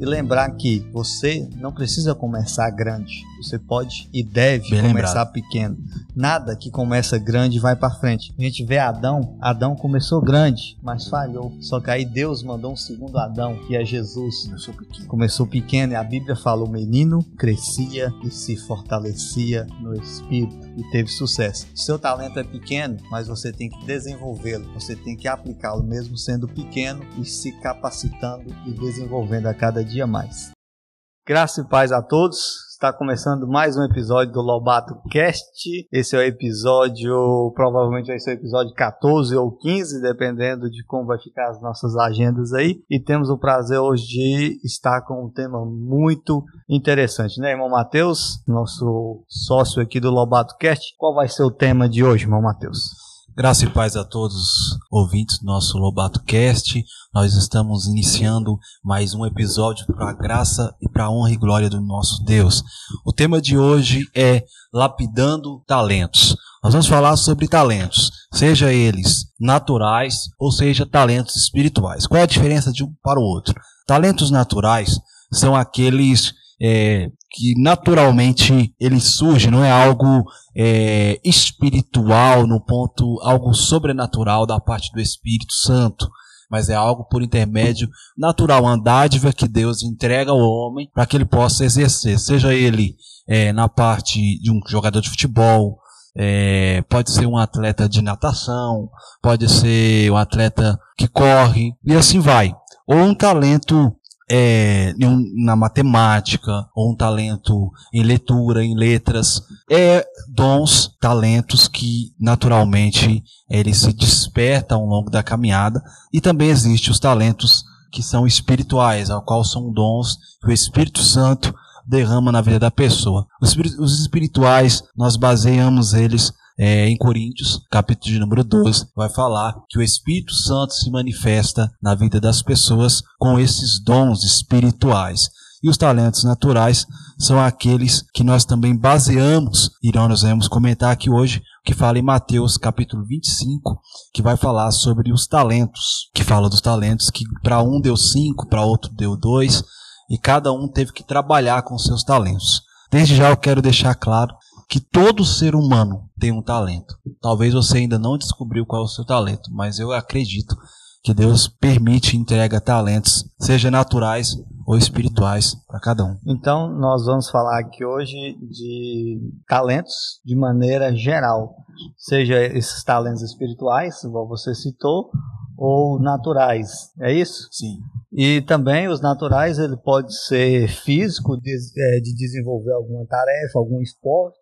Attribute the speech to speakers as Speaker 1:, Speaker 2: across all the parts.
Speaker 1: E lembrar que você não precisa começar grande. Você pode e deve
Speaker 2: Bem
Speaker 1: começar
Speaker 2: lembrado.
Speaker 1: pequeno. Nada que começa grande vai para frente. A gente vê Adão, Adão começou grande, mas falhou. Só que aí Deus mandou um segundo Adão, que é Jesus.
Speaker 2: Começou pequeno.
Speaker 1: Começou pequeno e a Bíblia fala: o menino crescia e se fortalecia no espírito e teve sucesso. Seu talento é pequeno, mas você tem que desenvolvê-lo, você tem que aplicá-lo, mesmo sendo pequeno, e se capacitando e desenvolvendo a cada dia mais. Graça e paz a todos. Está começando mais um episódio do Lobato Cast. Esse é o episódio, provavelmente vai ser o episódio 14 ou 15, dependendo de como vai ficar as nossas agendas aí. E temos o prazer hoje de estar com um tema muito interessante, né, irmão Matheus? Nosso sócio aqui do Lobato Cast. Qual vai ser o tema de hoje, irmão Matheus?
Speaker 2: Graça e paz a todos os ouvintes do nosso Lobato Cast. Nós estamos iniciando mais um episódio para a graça e para a honra e glória do nosso Deus. O tema de hoje é lapidando talentos. Nós vamos falar sobre talentos, seja eles naturais ou seja talentos espirituais. Qual é a diferença de um para o outro? Talentos naturais são aqueles é, que naturalmente ele surge, não é algo é, espiritual no ponto, algo sobrenatural da parte do Espírito Santo, mas é algo por intermédio natural, uma dádiva que Deus entrega ao homem para que ele possa exercer, seja ele é, na parte de um jogador de futebol, é, pode ser um atleta de natação, pode ser um atleta que corre, e assim vai. Ou um talento é, na matemática, ou um talento em leitura, em letras. É dons, talentos que naturalmente eles se despertam ao longo da caminhada. E também existem os talentos que são espirituais, ao qual são dons que o Espírito Santo derrama na vida da pessoa. Os espirituais, nós baseamos eles é, em Coríntios, capítulo de número 12, vai falar que o Espírito Santo se manifesta na vida das pessoas com esses dons espirituais. E os talentos naturais são aqueles que nós também baseamos, e nós vamos comentar aqui hoje, que fala em Mateus capítulo 25, que vai falar sobre os talentos, que fala dos talentos que para um deu cinco, para outro deu dois, e cada um teve que trabalhar com seus talentos. Desde já eu quero deixar claro que todo ser humano tem um talento. Talvez você ainda não descobriu qual é o seu talento, mas eu acredito que Deus permite e entrega talentos, seja naturais ou espirituais, para cada um.
Speaker 1: Então, nós vamos falar aqui hoje de talentos de maneira geral, seja esses talentos espirituais, igual você citou, ou naturais. É isso?
Speaker 2: Sim.
Speaker 1: E também os naturais, ele pode ser físico, de, é, de desenvolver alguma tarefa, algum esporte,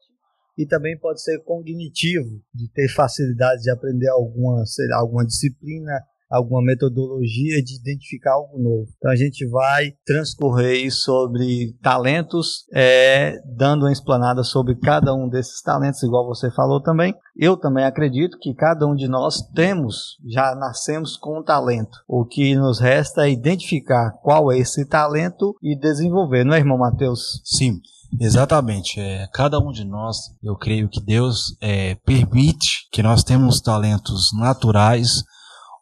Speaker 1: e também pode ser cognitivo, de ter facilidade de aprender alguma, sei lá, alguma disciplina, alguma metodologia de identificar algo novo. Então a gente vai transcorrer sobre talentos, é, dando uma explanada sobre cada um desses talentos, igual você falou também. Eu também acredito que cada um de nós temos, já nascemos com um talento. O que nos resta é identificar qual é esse talento e desenvolver, não é, irmão Matheus?
Speaker 2: Sim, exatamente. É, cada um de nós, eu creio que Deus é, permite que nós temos talentos naturais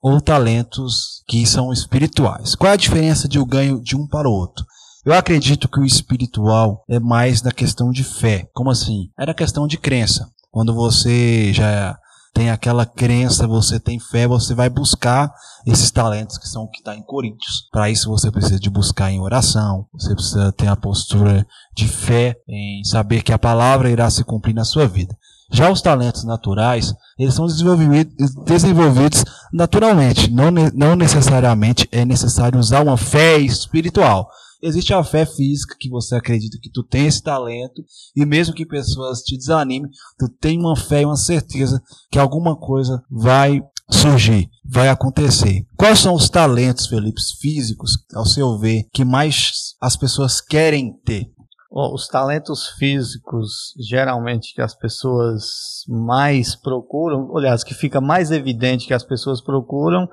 Speaker 2: ou talentos que são espirituais. Qual é a diferença de o ganho de um para o outro? Eu acredito que o espiritual é mais na questão de fé. Como assim? Era questão de crença. Quando você já tem aquela crença, você tem fé, você vai buscar esses talentos que são o que está em Coríntios. Para isso você precisa de buscar em oração, você precisa ter a postura de fé em saber que a palavra irá se cumprir na sua vida. Já os talentos naturais, eles são desenvolvidos, desenvolvidos naturalmente, não, não necessariamente é necessário usar uma fé espiritual. Existe a fé física, que você acredita que tu tem esse talento, e mesmo que pessoas te desanimem, tu tem uma fé e uma certeza que alguma coisa vai surgir, vai acontecer. Quais são os talentos, Felipe, físicos, ao seu ver, que mais as pessoas querem ter?
Speaker 1: Ó, Os talentos físicos, geralmente, que as pessoas mais procuram, aliás, que fica mais evidente que as pessoas procuram,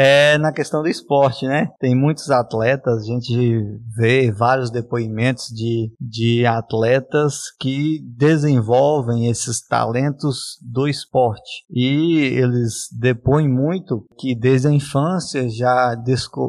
Speaker 1: é na questão do esporte, né? Tem muitos atletas, a gente vê vários depoimentos de, de atletas que desenvolvem esses talentos do esporte. E eles depõem muito que desde a infância já,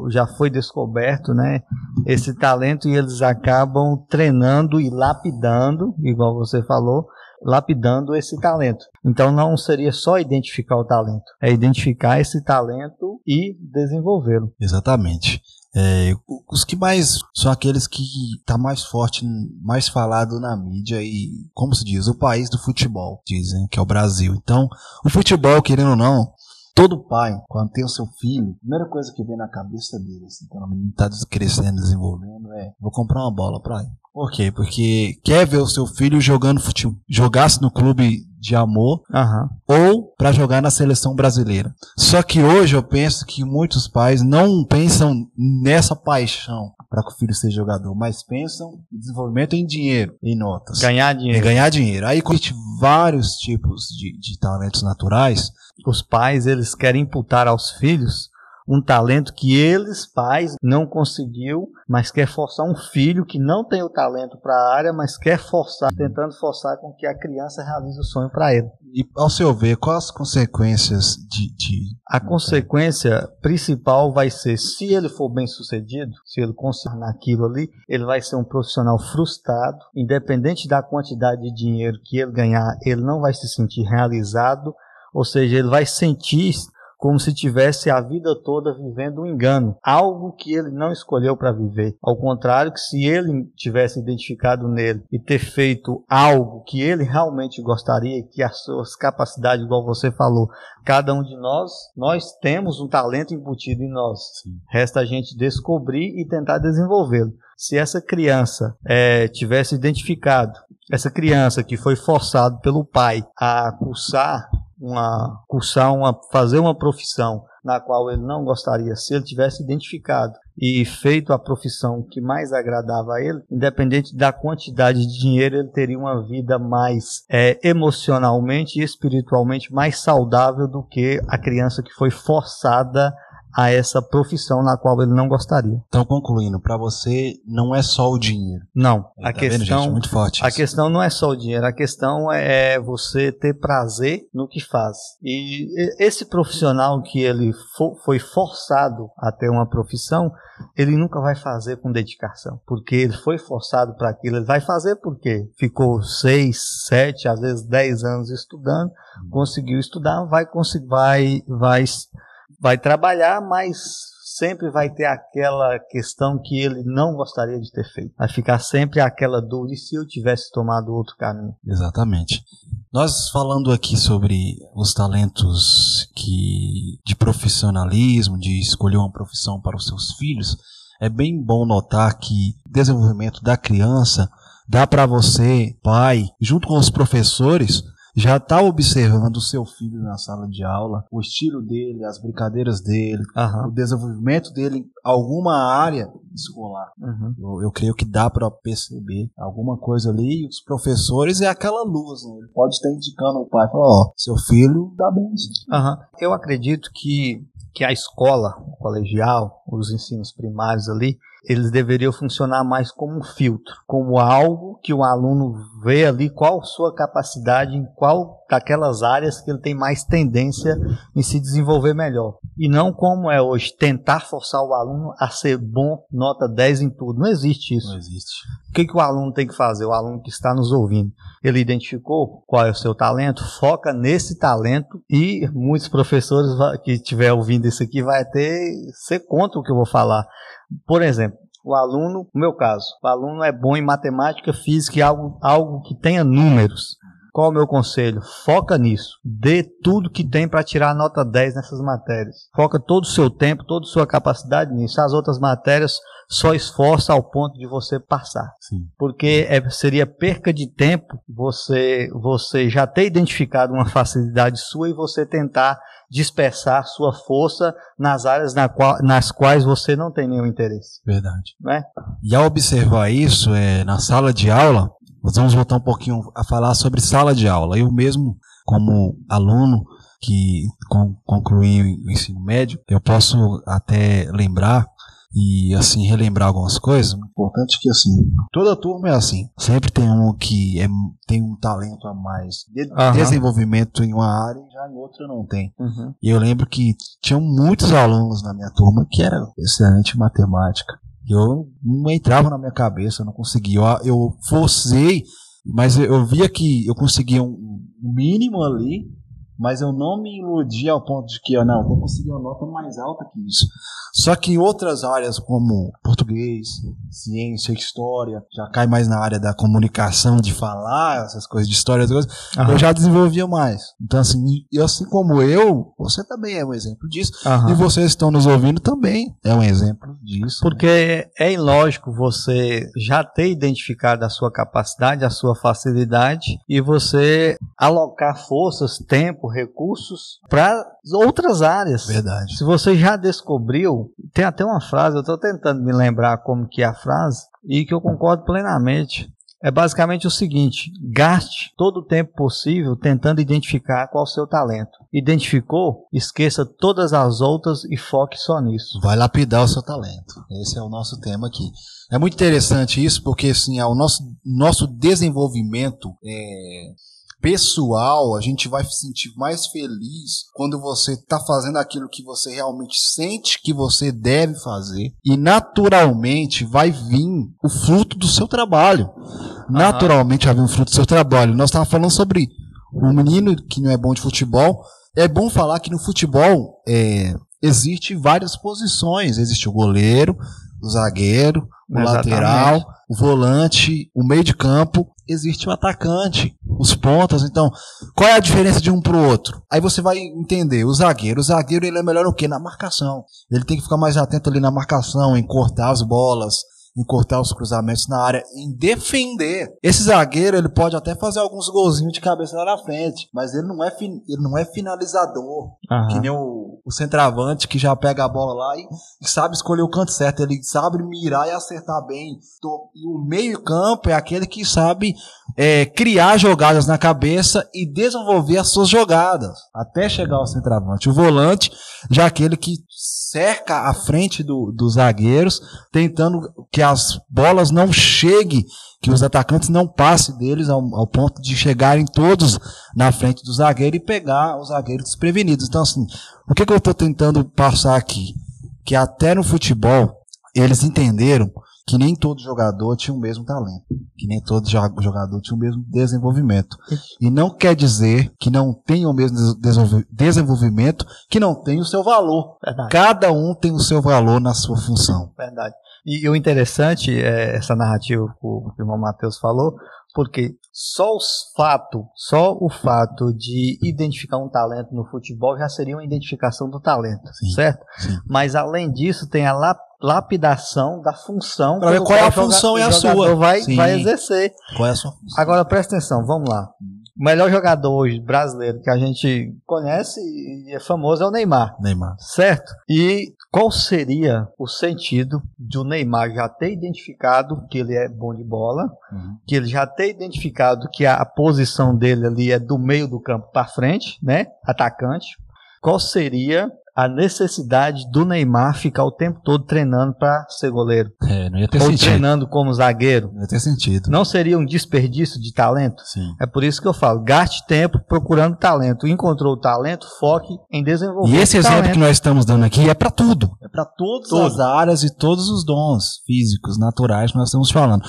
Speaker 1: já foi descoberto, né? esse talento e eles acabam treinando e lapidando, igual você falou, lapidando esse talento. Então não seria só identificar o talento, é identificar esse talento e desenvolvê-lo.
Speaker 2: Exatamente. É, os que mais são aqueles que tá mais forte, mais falado na mídia e, como se diz, o país do futebol, dizem que é o Brasil. Então, o futebol, querendo ou não, todo pai, quando tem o seu filho, a primeira coisa que vem na cabeça dele, assim, quando o menino tá crescendo, desenvolvendo, é: vou comprar uma bola pra ele. Por quê? Porque quer ver o seu filho jogando futebol, jogasse no clube de amor
Speaker 1: Aham.
Speaker 2: ou para jogar na seleção brasileira. Só que hoje eu penso que muitos pais não pensam nessa paixão para que o filho seja jogador, mas pensam em desenvolvimento em dinheiro, em notas.
Speaker 1: Ganhar
Speaker 2: Em
Speaker 1: dinheiro.
Speaker 2: ganhar dinheiro. Aí existe vários tipos de, de talentos naturais.
Speaker 1: Os pais, eles querem imputar aos filhos um talento que eles, pais, não conseguiu, mas quer forçar um filho que não tem o talento para a área, mas quer forçar, tentando forçar com que a criança realize o sonho para ele.
Speaker 2: E ao seu ver, quais as consequências de, de
Speaker 1: A consequência principal vai ser, se ele for bem sucedido, se ele conseguir naquilo ali, ele vai ser um profissional frustrado, independente da quantidade de dinheiro que ele ganhar, ele não vai se sentir realizado, ou seja, ele vai sentir como se tivesse a vida toda vivendo um engano, algo que ele não escolheu para viver. Ao contrário, que se ele tivesse identificado nele e ter feito algo que ele realmente gostaria, que as suas capacidades, igual você falou, cada um de nós, nós temos um talento embutido em nós. Resta a gente descobrir e tentar desenvolvê-lo. Se essa criança eh, tivesse identificado, essa criança que foi forçado pelo pai a cursar uma cursar uma fazer uma profissão na qual ele não gostaria, se ele tivesse identificado e feito a profissão que mais agradava a ele, independente da quantidade de dinheiro, ele teria uma vida mais é, emocionalmente e espiritualmente mais saudável do que a criança que foi forçada a essa profissão na qual ele não gostaria.
Speaker 2: Então, concluindo, para você não é só o dinheiro.
Speaker 1: Não, a
Speaker 2: Tá vendo,
Speaker 1: questão
Speaker 2: gente? Muito forte.
Speaker 1: A
Speaker 2: isso.
Speaker 1: questão não é só o dinheiro, a questão é você ter prazer no que faz. E e- esse profissional que ele fo- foi forçado a ter uma profissão, ele nunca vai fazer com dedicação, porque ele foi forçado para aquilo. Ele vai fazer porque ficou seis, sete, às vezes dez anos estudando, conseguiu estudar, vai conseguir, vai, vai, vai trabalhar, mas sempre vai ter aquela questão que ele não gostaria de ter feito. Vai ficar sempre aquela dúvida, e se eu tivesse tomado outro caminho?
Speaker 2: Exatamente. Nós falando aqui sobre os talentos que de profissionalismo, de escolher uma profissão para os seus filhos, é bem bom notar que desenvolvimento da criança dá para você, pai, junto com os professores, já está observando o seu filho na sala de aula, o estilo dele, as brincadeiras dele, o desenvolvimento dele em alguma área escolar.
Speaker 1: Uhum.
Speaker 2: Eu, eu creio que dá para perceber alguma coisa ali. E os professores é aquela luz, né? Ele pode estar indicando ao pai, falar, ó, seu filho dá bem. sim."
Speaker 1: Aham. Eu acredito que, que a escola, o colegial, os ensinos primários ali, eles deveriam funcionar mais como um filtro, como algo que o aluno vê ali qual sua capacidade, em qual daquelas áreas que ele tem mais tendência em se desenvolver melhor. E não como é hoje, tentar forçar o aluno a ser bom, nota 10 em tudo. Não existe isso.
Speaker 2: Não existe.
Speaker 1: O que, que o aluno tem que fazer? O aluno que está nos ouvindo. Ele identificou qual é o seu talento, foca nesse talento e muitos professores que estiver ouvindo isso aqui vai ter ser contra o que eu vou falar. Por exemplo, o aluno, no meu caso, o aluno é bom em matemática, física e algo, algo que tenha números. Qual o meu conselho? Foca nisso. Dê tudo que tem para tirar a nota 10 nessas matérias. Foca todo o seu tempo, toda a sua capacidade nisso. As outras matérias só esforça ao ponto de você passar.
Speaker 2: Sim.
Speaker 1: Porque é- seria perca de tempo você, você já ter identificado uma facilidade sua e você tentar dispersar sua força nas áreas na qual- nas quais você não tem nenhum interesse.
Speaker 2: Verdade.
Speaker 1: Né?
Speaker 2: E ao observar isso, é, na sala de aula, nós vamos voltar um pouquinho a falar sobre sala de aula. Eu mesmo, como aluno que con concluí o ensino médio, eu posso até lembrar e assim relembrar algumas coisas. O importante é que assim, toda turma é assim. Sempre tem um que é, tem um talento a mais de
Speaker 1: Aham.
Speaker 2: desenvolvimento em uma área e já em outra não tem. E eu lembro que tinham muitos alunos na minha turma que eram excelente em matemática, Eu não entrava na minha cabeça, eu não conseguia. Eu, eu forcei, mas eu, via que eu conseguia um mínimo ali, mas eu não me iludia ao ponto de que, eu não, vou conseguir uma nota mais alta que isso. Só que em outras áreas, como português, ciência, história, já cai mais na área da comunicação, de falar, essas coisas de história, coisas, eu já desenvolvia mais. Então, assim, e assim como eu, você também é um exemplo disso. E vocês estão nos ouvindo também é um exemplo disso.
Speaker 1: Porque né? é ilógico você já ter identificado a sua capacidade, a sua facilidade, e você alocar forças, tempo, recursos para outras áreas.
Speaker 2: Verdade.
Speaker 1: Se você já descobriu, tem até uma frase, eu estou tentando me lembrar como que é a frase, e que eu concordo plenamente. É basicamente o seguinte: gaste todo o tempo possível tentando identificar qual é o seu talento. Identificou? Esqueça todas as outras e foque só nisso.
Speaker 2: Vai lapidar o seu talento. Esse é o nosso tema aqui. É muito interessante isso, porque assim, o nosso, nosso desenvolvimento é, pessoal, a gente vai se sentir mais feliz quando você está fazendo aquilo que você realmente sente que você deve fazer e naturalmente vai vir o fruto do seu trabalho. Naturalmente vai vir o fruto do seu trabalho. Nós estávamos falando sobre um menino que não é bom de futebol. É bom falar que no futebol é, existe várias posições. Existe o goleiro, o zagueiro, o Exatamente. lateral, o volante, o meio de campo, existe o atacante, os pontas. Então, qual é a diferença de um para o outro? Aí você vai entender. O zagueiro, o zagueiro ele é melhor o quê? Na marcação. Ele tem que ficar mais atento ali na marcação, em cortar as bolas, em cortar os cruzamentos na área, em defender. Esse zagueiro, ele pode até fazer alguns golzinhos de cabeça lá na frente, mas ele não é, ele não é finalizador, uhum. que nem o, o centroavante que já pega a bola lá e, e, sabe escolher o canto certo, ele sabe mirar e acertar bem. E o meio campo é aquele que sabe é, criar jogadas na cabeça e desenvolver as suas jogadas, até chegar ao centroavante. O volante, já aquele que cerca a frente do, dos zagueiros, tentando que as bolas não cheguem, que os atacantes não passem deles ao, ao ponto de chegarem todos na frente do zagueiro e pegar os zagueiros desprevenidos. Então, assim, o que, que eu estou tentando passar aqui? Que até no futebol, eles entenderam que nem todo jogador tinha o mesmo talento, que nem todo jogador tinha o mesmo desenvolvimento. E não quer dizer que não tenha o mesmo desenvolvimento, que não tem o seu valor. Verdade. Cada um tem o seu valor na sua função.
Speaker 1: Verdade. E, o interessante é essa narrativa que o irmão Matheus falou, porque só o fato, só o fato de identificar um talento no futebol já seria uma identificação do talento, sim, certo? Sim. Mas além disso, tem a lapidação da função.
Speaker 2: Para ver qual é a função e a sua.
Speaker 1: Vai, vai exercer.
Speaker 2: Qual é a sua
Speaker 1: função? Agora presta atenção, vamos lá. O melhor jogador hoje brasileiro que a gente conhece e é famoso é o Neymar.
Speaker 2: Neymar.
Speaker 1: Certo? E qual seria o sentido de o Neymar já ter identificado que ele é bom de bola, uhum. que ele já ter identificado que a, a posição dele ali é do meio do campo para frente, né? Atacante. Qual seria a necessidade do Neymar ficar o tempo todo treinando para ser goleiro.
Speaker 2: É, não ia ter
Speaker 1: Ou
Speaker 2: sentido.
Speaker 1: treinando como zagueiro.
Speaker 2: Não ia ter sentido.
Speaker 1: Não seria um desperdício de talento?
Speaker 2: Sim.
Speaker 1: É por isso que eu falo, gaste tempo procurando talento. Encontrou o talento, foque em desenvolver.
Speaker 2: E esse exemplo talento. que nós estamos dando aqui é para tudo. É para todas tudo. as áreas e todos os dons físicos, naturais que nós estamos falando.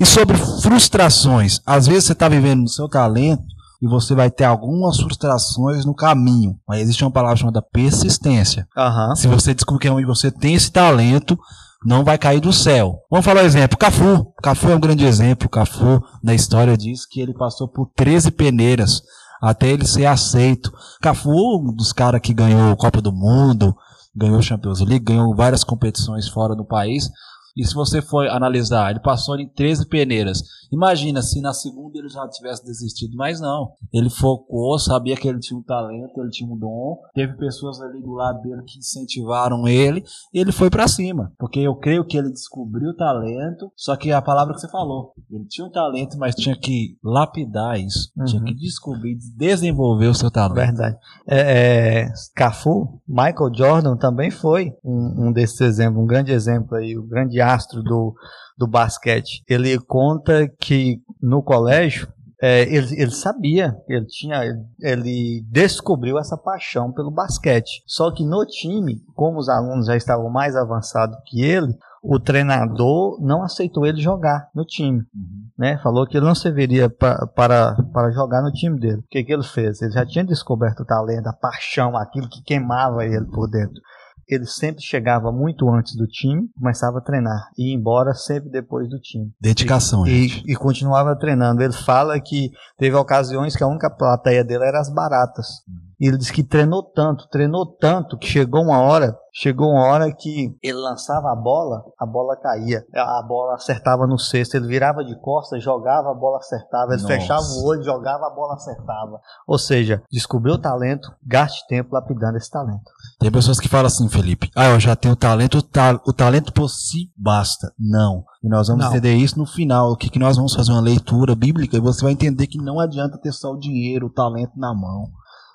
Speaker 2: E sobre frustrações, às vezes você está vivendo no seu talento e você vai ter algumas frustrações no caminho. Mas existe uma palavra chamada persistência.
Speaker 1: Uhum.
Speaker 2: Se você descobrir que é você tem esse talento, não vai cair do céu. Vamos falar um exemplo, Cafu. Cafu é um grande exemplo. Cafu, na história, diz que ele passou por 13 peneiras até ele ser aceito. Cafu, um dos caras que ganhou Copa do Mundo, ganhou Champions League, ganhou várias competições fora do país, e se você for analisar, ele passou em 13 peneiras. Imagina se na segunda ele já tivesse desistido, mas não. Ele focou, sabia que ele tinha um talento, ele tinha um dom. Teve pessoas ali do lado dele que incentivaram ele. E ele foi para cima. Porque eu creio que ele descobriu o talento. Só que a palavra que você falou, ele tinha um talento, mas tinha que lapidar isso. Uhum. Tinha que descobrir, desenvolver o seu talento.
Speaker 1: Verdade. É, é, Cafu, Michael Jordan também foi um, um desses exemplos, um grande exemplo aí, o grande astro do, do basquete. Ele conta que no colégio é, ele, ele, sabia, ele tinha, ele descobriu essa paixão pelo basquete. Só que no time, como os alunos já estavam mais avançados que ele, o treinador não aceitou ele jogar no time, uhum. né? Falou que ele não serviria pra, para, para jogar no time dele. O que, que ele fez? Ele já tinha descoberto o talento, a paixão, aquilo que queimava ele por dentro ele sempre chegava muito antes do time, começava a treinar e ia embora sempre depois do time.
Speaker 2: Dedicação,
Speaker 1: e, gente. E, e, continuava treinando. Ele fala que teve ocasiões que a única plateia dele era as baratas. Hum. E ele disse que treinou tanto, treinou tanto, que chegou uma hora, chegou uma hora que ele lançava a bola, a bola caía, a bola acertava no cesto, ele virava de costas, jogava, a bola acertava, ele Nossa. fechava o olho, jogava, a bola acertava. Ou seja, descobriu o talento, gaste tempo lapidando esse talento.
Speaker 2: Tem pessoas que falam assim, Felipe, ah, eu já tenho talento, o, ta o talento por si basta. Não. E nós vamos não. entender isso no final, o que, que nós vamos fazer uma leitura bíblica e você vai entender que não adianta ter só o dinheiro, o talento na mão.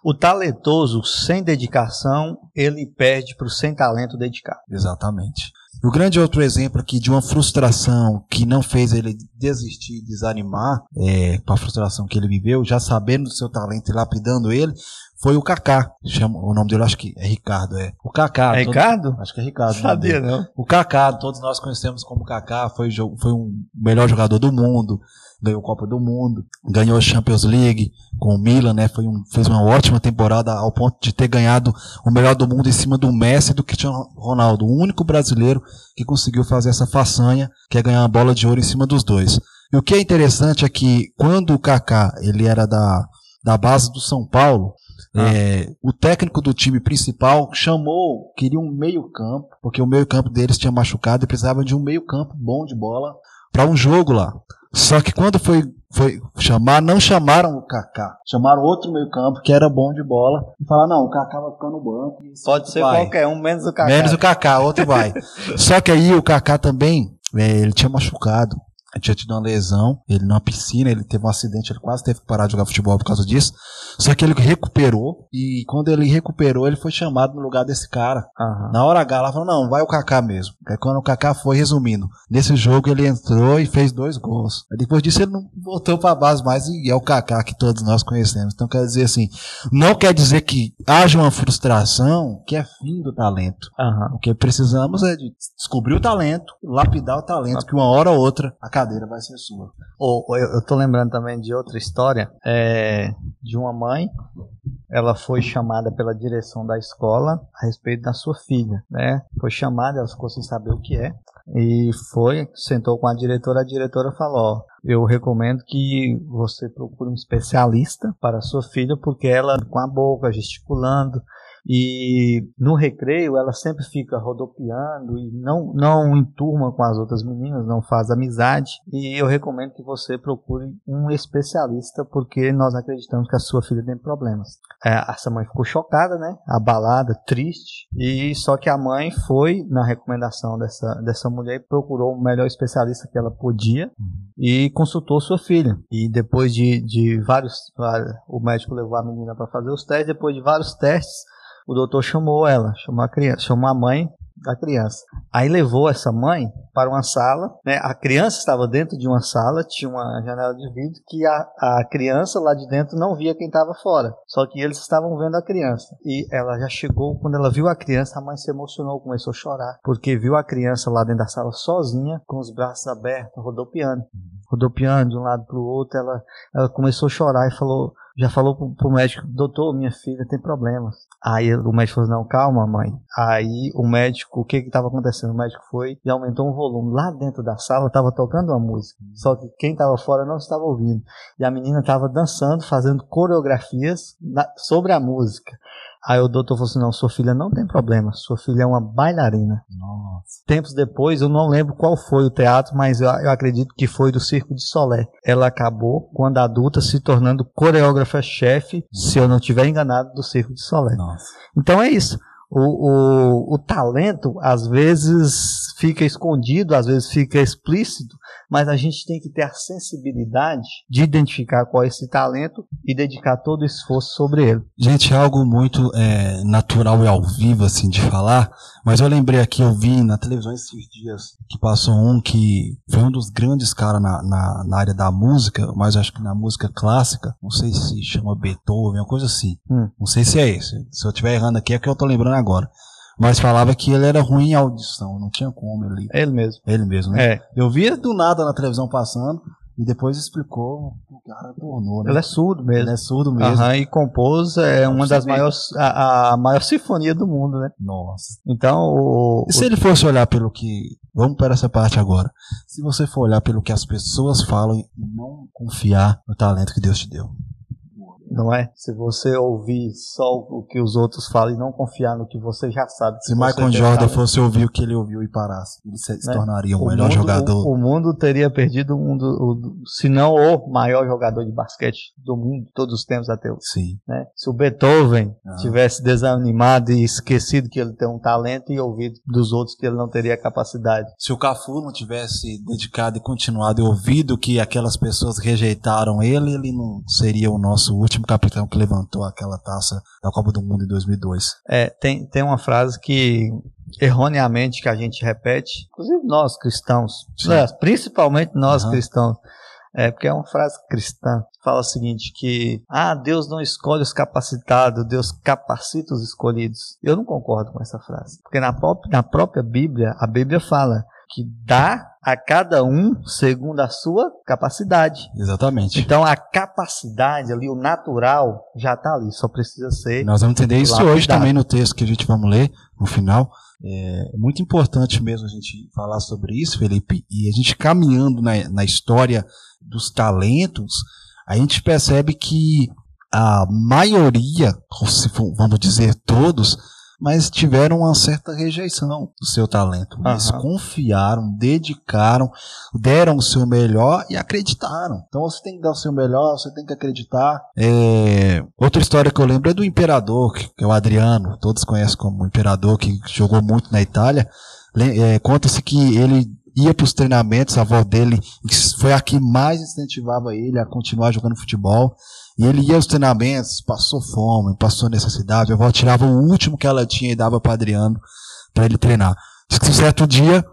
Speaker 1: O talentoso sem dedicação, ele perde para o sem talento dedicado.
Speaker 2: Exatamente. O grande outro exemplo aqui de uma frustração que não fez ele desistir, desanimar, é, com a frustração que ele viveu, já sabendo do seu talento e lapidando ele, foi o Kaká. Chama, o nome dele acho que é Ricardo, é. O Kaká.
Speaker 1: É Ricardo?
Speaker 2: Acho que é Ricardo.
Speaker 1: Sabia não.
Speaker 2: O Kaká, todos nós conhecemos como Kaká, foi, foi um melhor jogador do mundo ganhou Copa do Mundo, ganhou a Champions League com o Milan, né? Foi um, fez uma ótima temporada ao ponto de ter ganhado o melhor do mundo em cima do Messi e do Cristiano Ronaldo, o único brasileiro que conseguiu fazer essa façanha, que é ganhar uma bola de ouro em cima dos dois. E o que é interessante é que quando o Kaká, ele era da, da base do São Paulo, ah. É, o técnico do time principal chamou, queria um meio-campo, porque o meio-campo deles tinha machucado e precisava de um meio-campo bom de bola para um jogo lá. Só que quando foi, foi chamar, não chamaram o Kaká. Chamaram outro meio-campo que era bom de bola e falaram: não, o Kaká vai ficar no banco.
Speaker 1: Pode ser vai. qualquer um, menos o Kaká.
Speaker 2: Menos o Kaká, outro vai. Só que aí o Kaká também, é, ele tinha machucado. Tinha tido uma lesão, ele numa piscina, ele teve um acidente, ele quase teve que parar de jogar futebol por causa disso. Só que ele recuperou, e quando ele recuperou, ele foi chamado no lugar desse cara. Uhum. Na hora H, ela falou: não, vai o Kaká mesmo. Aí quando o Kaká foi, resumindo, nesse jogo ele entrou e fez dois gols. Aí depois disso ele não voltou pra base mais, e é o Kaká que todos nós conhecemos. Então quer dizer assim, não quer dizer que haja uma frustração que é fim do talento. Uhum. O que precisamos é de descobrir o talento, lapidar o talento, que uma hora ou outra a cadeira vai ser sua.
Speaker 1: Oh, eu, eu tô lembrando também de outra história, é, de uma mãe, ela foi chamada pela direção da escola a respeito da sua filha, né? Foi chamada, ela ficou sem saber o que é, e foi, sentou com a diretora, a diretora falou, eu recomendo que você procure um especialista para sua filha, porque ela com a boca gesticulando, e no recreio ela sempre fica rodopiando e não, não enturma com as outras meninas, não faz amizade. E eu recomendo que você procure um especialista, porque nós acreditamos que a sua filha tem problemas. É, essa mãe ficou chocada, né? Abalada, triste. E só que a mãe foi na recomendação dessa, dessa mulher e procurou o melhor especialista que ela podia e consultou sua filha. E depois de, de vários, o médico levou a menina para fazer os testes. Depois de vários testes, o doutor chamou ela, chamou a criança, chamou a mãe da criança. Aí levou essa mãe para uma sala, né? A criança estava dentro de uma sala, tinha uma janela de vidro que a, a criança lá de dentro não via quem estava fora. Só que eles estavam vendo a criança. E ela já chegou, quando ela viu a criança, a mãe se emocionou, começou a chorar, porque viu a criança lá dentro da sala sozinha, com os braços abertos, rodopiando. Rodopiando de um lado para o outro, ela, ela começou a chorar e falou: já falou pro, pro médico, doutor, minha filha tem problemas. Aí o médico falou, não, calma, mãe. Aí o médico, o que que estava acontecendo? O médico foi e aumentou o volume. Lá dentro da sala estava tocando uma música, só que quem estava fora não estava ouvindo. E a menina estava dançando, fazendo coreografias na, sobre a música. Aí o doutor falou assim: não, sua filha não tem problema, sua filha é uma bailarina. Nossa. Tempos depois, eu não lembro qual foi o teatro, mas eu, eu acredito que foi do Circo de Solé. Ela acabou, quando adulta, se tornando coreógrafa-chefe, se eu não estiver enganado, do Circo de Solé. Nossa. Então é isso. O, o, o talento às vezes fica escondido, às vezes fica explícito, mas a gente tem que ter a sensibilidade de identificar qual é esse talento e dedicar todo o esforço sobre ele.
Speaker 2: Gente, é algo muito é, natural e ao vivo, assim, de falar, mas eu lembrei aqui, eu vi na televisão esses dias, que passou um que foi um dos grandes caras na, na, na, área da música, mas acho que na música clássica, não sei se chama Beethoven, uma coisa assim. Hum. Não sei se é esse. Se eu estiver errando aqui é que eu tô lembrando agora. Mas falava que ele era ruim em audição, não tinha como ele.
Speaker 1: Ele mesmo.
Speaker 2: Ele mesmo, né?
Speaker 1: É.
Speaker 2: Eu via do nada na televisão passando e depois explicou o cara tornou, né?
Speaker 1: Ele é surdo mesmo.
Speaker 2: Ele é surdo mesmo.
Speaker 1: Aham, e compôs é, uma das maiores, a, a maior sinfonia do mundo, né?
Speaker 2: Nossa.
Speaker 1: Então, o,
Speaker 2: E se ele fosse olhar pelo que. Vamos para essa parte agora. Se você for olhar pelo que as pessoas falam e não confiar no talento que Deus te deu.
Speaker 1: Não é? Se você ouvir só o que os outros falam e não confiar no que você já sabe.
Speaker 2: Se Michael Jordan fosse ouvir o que ele ouviu e parasse, ele se,
Speaker 1: Né?
Speaker 2: tornaria o
Speaker 1: o
Speaker 2: melhor
Speaker 1: mundo-
Speaker 2: jogador.
Speaker 1: O, o mundo teria perdido um do, o se não o maior jogador de basquete do mundo, todos os tempos até hoje.
Speaker 2: Sim.
Speaker 1: né? Se o Beethoven
Speaker 2: Ah.
Speaker 1: tivesse desanimado e esquecido que ele tem um talento e ouvido dos outros que ele não teria capacidade.
Speaker 2: Se o Cafu não tivesse dedicado e continuado e ouvido que aquelas pessoas rejeitaram ele, ele não seria o nosso último capitão que levantou aquela taça da Copa do Mundo em 2002.
Speaker 1: É, tem, tem uma frase que erroneamente que a gente repete, inclusive nós cristãos, né, principalmente nós
Speaker 2: Aham.
Speaker 1: cristãos, é porque é uma frase cristã. Fala o seguinte que ah, Deus não escolhe os capacitados, Deus capacita os escolhidos. Eu não concordo com essa frase, porque na, pró- na própria Bíblia, a Bíblia fala que dá a cada um segundo a sua capacidade.
Speaker 2: Exatamente.
Speaker 1: Então a capacidade ali, o natural, já está ali, só precisa ser
Speaker 2: Nós vamos entender isso
Speaker 1: Lapidado.
Speaker 2: hoje também no texto que a gente vamos ler no final. É muito importante mesmo a gente falar sobre isso, Felipe, e a gente caminhando na, na história dos talentos, a gente percebe que a maioria, ou se for- vamos dizer todos, mas tiveram uma certa rejeição do seu talento. Eles
Speaker 1: Aham.
Speaker 2: confiaram, dedicaram, deram o seu melhor e acreditaram. Então você tem que dar o seu melhor, você tem que acreditar. É, Outra história que eu lembro é do imperador, que é o Adriano, todos conhecem como imperador, que jogou muito na Itália. É, Conta-se que ele ia para os treinamentos, a avó dele foi a que mais incentivava ele a continuar jogando futebol. E ele ia aos treinamentos, passou fome, passou necessidade. A avó tirava o último que ela tinha e dava para Adriano para ele treinar. Diz que um certo dia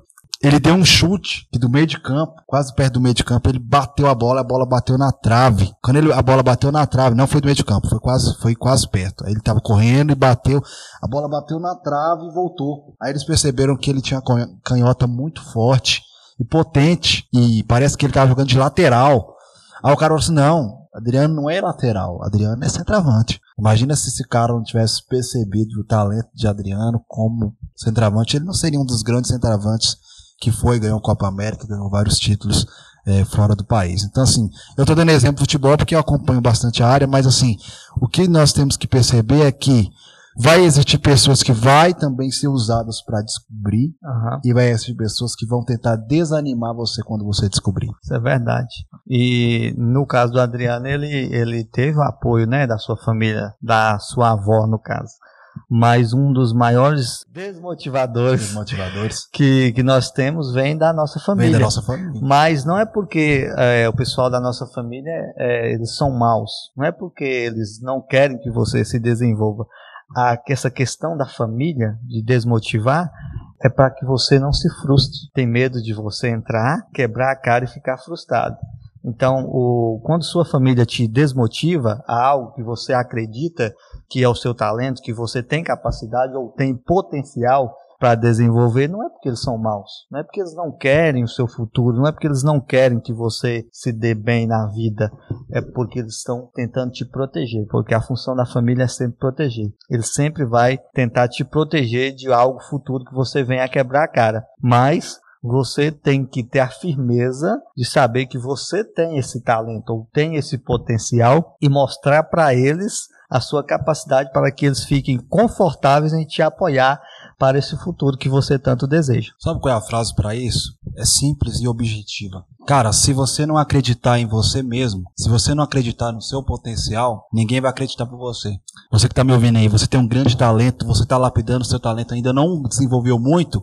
Speaker 2: ele deu um chute que do meio de campo, quase perto do meio de campo, ele bateu a bola, a bola bateu na trave. Quando ele, a bola bateu na trave, não foi do meio de campo, foi quase, foi quase perto. Aí ele estava correndo e bateu, a bola bateu na trave e voltou. Aí eles perceberam que ele tinha canho- canhota muito forte e potente e parece que ele estava jogando de lateral. Aí o cara falou assim: não, Adriano não é lateral, Adriano é centroavante. Imagina se esse cara não tivesse percebido o talento de Adriano como centroavante, ele não seria um dos grandes centroavantes que foi, ganhou Copa América, ganhou vários títulos eh, fora do país. Então, assim, eu estou dando exemplo de futebol porque eu acompanho bastante a área, mas assim, o que nós temos que perceber é que vai existir pessoas que vai também ser usadas para descobrir
Speaker 1: Aham,
Speaker 2: e vai existir pessoas que vão tentar desanimar você quando você descobrir.
Speaker 1: isso é verdade. E no caso do Adriano, ele, ele teve o apoio né, da sua família, da sua avó, no caso. Mas um dos maiores desmotivadores
Speaker 2: motivadores
Speaker 1: que, que nós temos vem da nossa família.
Speaker 2: da nossa família.
Speaker 1: Mas não é porque é, o pessoal da nossa família é, eles são maus. Não é porque eles não querem que você se desenvolva. A, essa questão da família, de desmotivar, é para que você não se frustre. Tem medo de você entrar, quebrar a cara e ficar frustrado. Então, o, quando sua família te desmotiva a algo que você acredita que é o seu talento, que você tem capacidade ou tem potencial para desenvolver, não é porque eles são maus, não é porque eles não querem o seu futuro, não é porque eles não querem que você se dê bem na vida, é porque eles estão tentando te proteger, porque a função da família é sempre proteger. Ele sempre vai tentar te proteger de algo futuro que você venha a quebrar a cara. Mas você tem que ter a firmeza de saber que você tem esse talento ou tem esse potencial e mostrar para eles a sua capacidade para que eles fiquem confortáveis em te apoiar para esse futuro que você tanto deseja.
Speaker 2: Sabe qual é a frase para isso? É simples e objetiva. Cara, se você não acreditar em você mesmo, se você não acreditar no seu potencial, ninguém vai acreditar por você. Você que tá me ouvindo aí, você tem um grande talento, você tá lapidando seu talento, ainda não desenvolveu muito,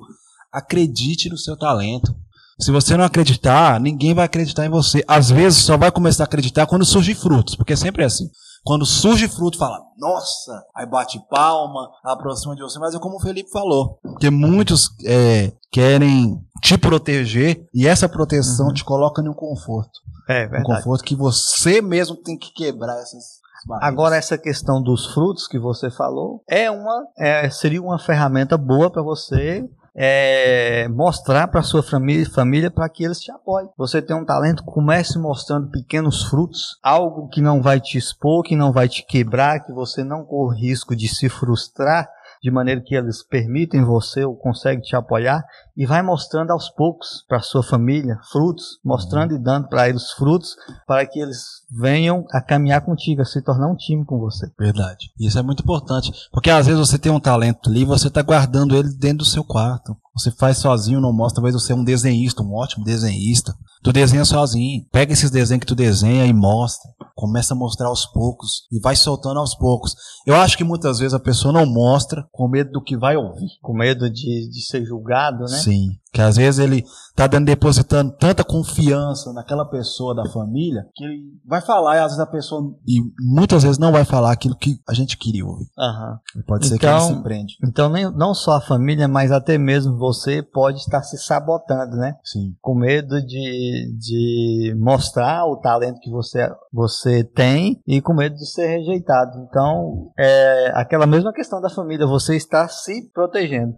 Speaker 2: acredite no seu talento. Se você não acreditar, ninguém vai acreditar em você. Às vezes só vai começar a acreditar quando surgem frutos, porque sempre é assim. Quando surge fruto, fala, nossa, aí bate palma, aproxima de você, mas é como o Felipe falou. Porque muitos é, querem te proteger e essa proteção
Speaker 1: Uhum.
Speaker 2: te coloca em um conforto.
Speaker 1: É
Speaker 2: Um conforto que você mesmo tem que quebrar essas,
Speaker 1: Agora essa questão dos frutos que você falou é uma é, seria uma ferramenta boa para você é, mostrar para sua família, família para que eles te apoiem. Você tem um talento, comece mostrando pequenos frutos, algo que não vai te expor, que não vai te quebrar, que você não corre risco de se frustrar de maneira que eles permitem você ou conseguem te apoiar e vai mostrando aos poucos para sua família frutos, mostrando e dando para eles frutos para que eles venham a caminhar contigo, a se tornar um time com você.
Speaker 2: Verdade. Isso é muito importante, porque às vezes você tem um talento ali, você está guardando ele dentro do seu quarto. Você faz sozinho, não mostra, talvez você é um desenhista, um ótimo desenhista. Tu desenha sozinho. Pega esses desenhos que tu desenha e mostra. Começa a mostrar aos poucos e vai soltando aos poucos. Eu acho que muitas vezes a pessoa não mostra com medo do que vai ouvir.
Speaker 1: Com medo de, de ser julgado, né?
Speaker 2: Sim. Que às vezes ele tá dando, depositando tanta confiança naquela pessoa da família que ele vai falar e às vezes a pessoa e muitas vezes não vai falar aquilo que a gente queria ouvir.
Speaker 1: Uhum.
Speaker 2: Pode ser então, que ele se prende.
Speaker 1: Então nem, não só a família, mas até mesmo você pode estar se sabotando, né?
Speaker 2: Sim.
Speaker 1: Com medo de, de mostrar o talento que você, você tem e com medo de ser rejeitado. Então é aquela mesma questão da família, você está se protegendo.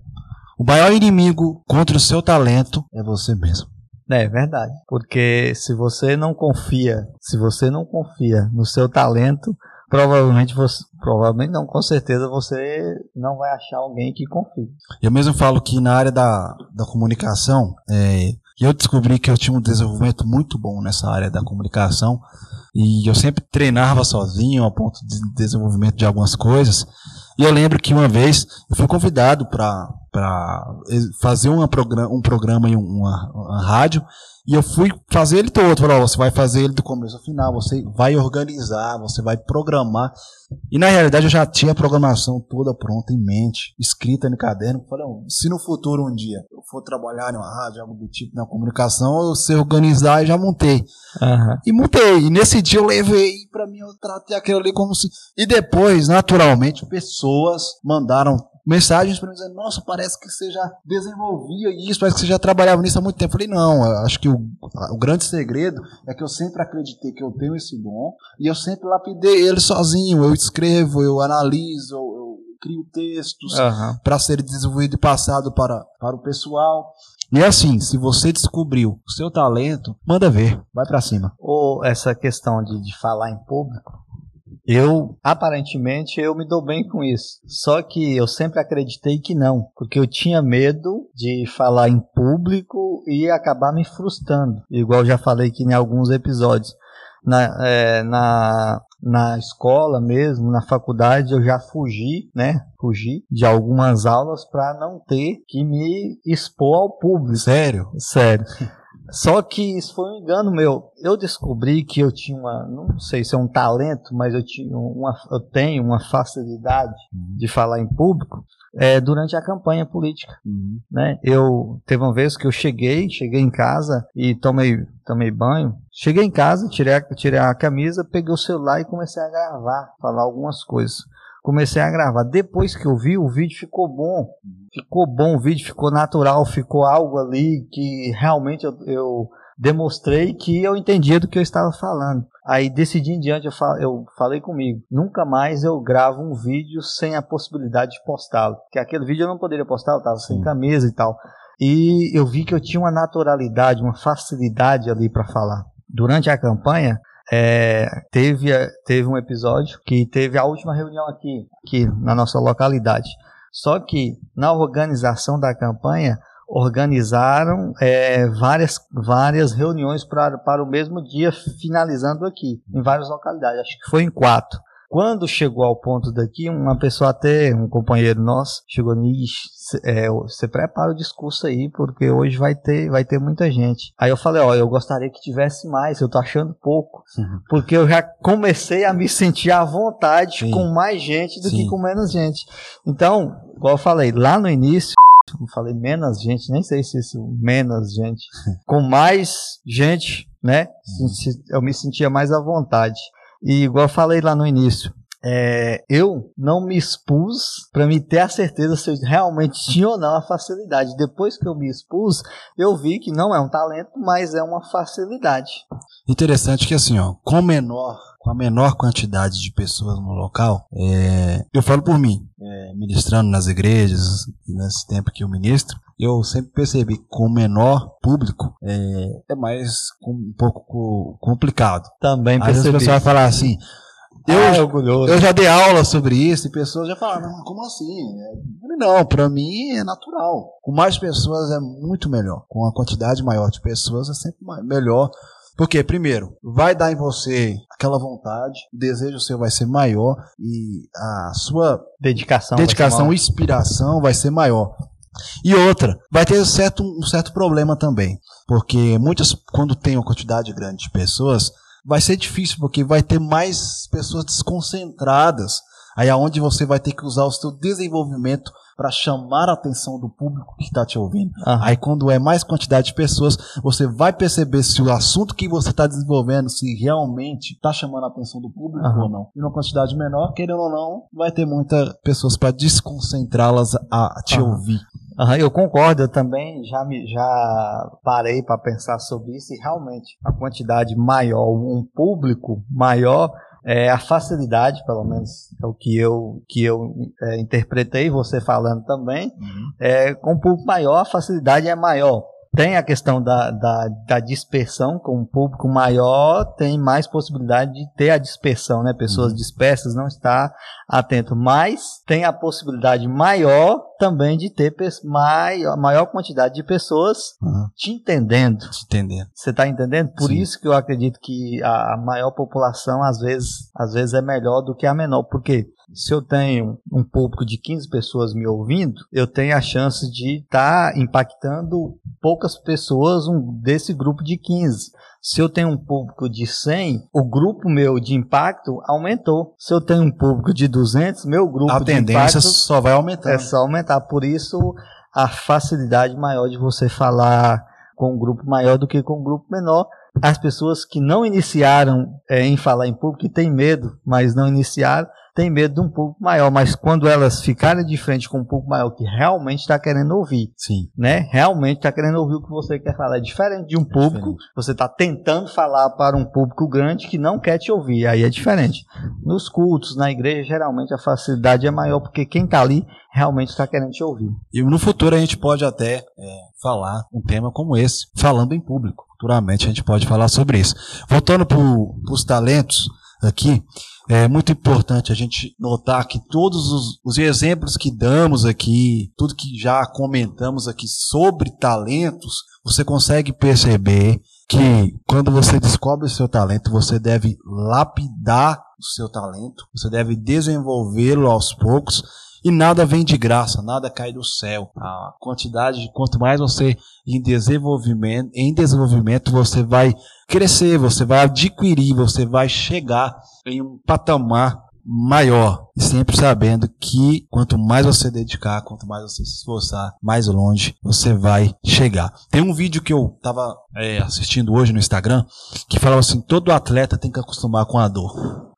Speaker 2: O maior inimigo contra o seu talento é você mesmo.
Speaker 1: É verdade. Porque se você não confia, se você não confia no seu talento, provavelmente você, provavelmente não, com certeza você não vai achar alguém que confie.
Speaker 2: Eu mesmo falo que na área da, da comunicação, é, eu descobri que eu tinha um desenvolvimento muito bom nessa área da comunicação e eu sempre treinava sozinho a ponto de desenvolvimento de algumas coisas. E eu lembro que uma vez eu fui convidado para fazer uma um programa em uma, uma rádio e eu fui fazer ele todo. Falei, você vai fazer ele do começo ao final, você vai organizar, você vai programar. E na realidade eu já tinha a programação toda pronta em mente, escrita no caderno. Falei, se no futuro um dia eu for trabalhar em uma rádio, algo do tipo, na comunicação, eu sei organizar e já montei.
Speaker 1: Uhum.
Speaker 2: E montei. E nesse dia eu levei para mim, eu tratei aquilo ali como se. E depois, naturalmente, pessoas mandaram mensagens para mim dizendo, nossa, parece que você já desenvolvia isso, parece que você já trabalhava nisso há muito tempo. Eu falei, não, acho que o, o grande segredo é que eu sempre acreditei que eu tenho esse dom e eu sempre lapidei ele sozinho. Eu escrevo, eu analiso, eu, eu crio textos
Speaker 1: uhum.
Speaker 2: para ser desenvolvido e passado para, para o pessoal. E é assim, se você descobriu o seu talento, manda ver, vai para cima.
Speaker 1: Ou essa questão de, de falar em público, eu, aparentemente, eu me dou bem com isso. Só que eu sempre acreditei que não, porque eu tinha medo de falar em público e acabar me frustrando, igual já falei aqui em alguns episódios. Na, é, na, na escola mesmo, na faculdade, eu já fugi, né? Fugi de algumas aulas para não ter que me expor ao público.
Speaker 2: Sério?
Speaker 1: Sério. Só que isso foi um engano meu. Eu descobri que eu tinha uma, não sei se é um talento, mas eu tinha uma, eu tenho uma facilidade uhum. de falar em público é, durante a campanha política.
Speaker 2: Uhum.
Speaker 1: Né? Eu teve uma vez que eu cheguei, cheguei em casa e tomei, tomei banho. Cheguei em casa, tirei a, tirei a camisa, peguei o celular e comecei a gravar, falar algumas coisas comecei a gravar. Depois que eu vi, o vídeo ficou bom. Ficou bom o vídeo, ficou natural, ficou algo ali que realmente eu, eu demonstrei que eu entendia do que eu estava falando. Aí decidi em diante, eu, fal, eu falei comigo, nunca mais eu gravo um vídeo sem a possibilidade de postá-lo. Porque aquele vídeo eu não poderia postar, eu estava sem camisa e tal. E eu vi que eu tinha uma naturalidade, uma facilidade ali para falar. Durante a campanha, é, teve, teve um episódio que teve a última reunião aqui, aqui na nossa localidade. Só que na organização da campanha, organizaram é, várias, várias reuniões pra, para o mesmo dia, finalizando aqui, em várias localidades. Acho que foi em quatro. Quando chegou ao ponto daqui, uma pessoa até, um companheiro nosso, chegou nisso, é, você prepara o discurso aí, porque hoje vai ter, vai ter muita gente. Aí eu falei, ó, eu gostaria que tivesse mais, eu tô achando pouco.
Speaker 2: Uhum.
Speaker 1: Porque eu já comecei a me sentir à vontade Sim. com mais gente do Sim. que com menos gente. Então, igual eu falei, lá no início, eu falei menos gente, nem sei se isso, menos gente. Com mais gente, né? Eu me sentia mais à vontade. E igual eu falei lá no início, é, eu não me expus para me ter a certeza se eu realmente tinha ou não a facilidade. Depois que eu me expus, eu vi que não é um talento, mas é uma facilidade.
Speaker 2: Interessante que assim, ó, com menor com a menor quantidade de pessoas no local, é, eu falo por mim, é, ministrando nas igrejas, nesse tempo que eu ministro, eu sempre percebi que com o menor público é, é mais um pouco complicado.
Speaker 1: Também
Speaker 2: percebi. Às vezes você vai falar assim, eu, ah, eu já dei aula sobre isso e pessoas já falaram, como assim? Não, para mim é natural. Com mais pessoas é muito melhor. Com uma quantidade maior de pessoas é sempre melhor. Porque, primeiro, vai dar em você aquela vontade, o desejo seu vai ser maior e a sua
Speaker 1: dedicação,
Speaker 2: dedicação e inspiração vai ser maior. E outra, vai ter certo, um certo problema também. Porque muitas, quando tem uma quantidade grande de pessoas, vai ser difícil, porque vai ter mais pessoas desconcentradas. Aí aonde você vai ter que usar o seu desenvolvimento para chamar a atenção do público que está te ouvindo. Uhum. Aí quando é mais quantidade de pessoas, você vai perceber se o assunto que você está desenvolvendo, se realmente está chamando a atenção do público uhum. ou não. E numa quantidade menor, querendo ou não, vai ter muitas pessoas para desconcentrá-las a te uhum. ouvir.
Speaker 1: Uhum, eu concordo, eu também já, me, já parei para pensar sobre isso e realmente a quantidade maior, um público maior, é, a facilidade, pelo menos é o que eu, que eu é, interpretei, você falando também, uhum. é, com um público maior, a facilidade é maior. Tem a questão da, da, da, dispersão, com um público maior, tem mais possibilidade de ter a dispersão, né? Pessoas uhum. dispersas não estar atento, mas tem a possibilidade maior também de ter maior, maior quantidade de pessoas uhum. te entendendo.
Speaker 2: Te entendendo.
Speaker 1: Você está entendendo? Por Sim. isso que eu acredito que a maior população às vezes, às vezes é melhor do que a menor, porque se eu tenho um público de 15 pessoas me ouvindo, eu tenho a chance de estar tá impactando poucas pessoas um, desse grupo de 15. Se eu tenho um público de 100, o grupo meu de impacto aumentou. Se eu tenho um público de 200, meu grupo
Speaker 2: a
Speaker 1: de tendência
Speaker 2: só vai aumentar.
Speaker 1: É só aumentar. Por isso, a facilidade maior de você falar com um grupo maior do que com um grupo menor. As pessoas que não iniciaram é, em falar em público, que têm medo, mas não iniciaram, tem medo de um público maior, mas quando elas ficarem de frente com um público maior que realmente está querendo ouvir,
Speaker 2: Sim.
Speaker 1: né? Realmente está querendo ouvir o que você quer falar. É diferente de um público, você está tentando falar para um público grande que não quer te ouvir. Aí é diferente. Nos cultos, na igreja, geralmente a facilidade é maior porque quem está ali realmente está querendo te ouvir.
Speaker 2: E no futuro a gente pode até é, falar um tema como esse, falando em público. Futuramente a gente pode falar sobre isso. Voltando para os talentos aqui, é muito importante a gente notar que todos os, os, exemplos que damos aqui, tudo que já comentamos aqui sobre talentos, você consegue perceber que quando você descobre o seu talento, você deve lapidar o seu talento, você deve desenvolvê-lo aos poucos e nada vem de graça, nada cai do céu. A quantidade de quanto mais você em desenvolvimento, em desenvolvimento você vai crescer, você vai adquirir, você vai chegar em um patamar maior. E sempre sabendo que quanto mais você dedicar, quanto mais você se esforçar, mais longe você vai chegar. Tem um vídeo que eu estava é, assistindo hoje no Instagram que falava assim: todo atleta tem que acostumar com a dor.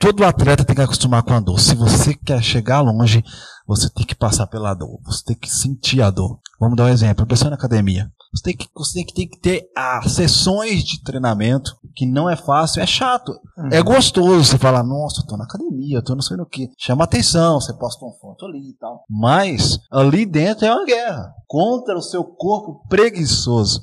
Speaker 2: Todo atleta tem que acostumar com a dor. Se você quer chegar longe, você tem que passar pela dor. Você tem que sentir a dor. Vamos dar um exemplo. Pessoa na academia. Você tem que, você tem que, tem que ter as sessões de treinamento, que não é fácil, é chato. Uhum. É gostoso você falar, nossa, eu tô na academia, eu tô não sei no que. Chama atenção, você posta uma foto ali e tal. Mas ali dentro é uma guerra contra o seu corpo preguiçoso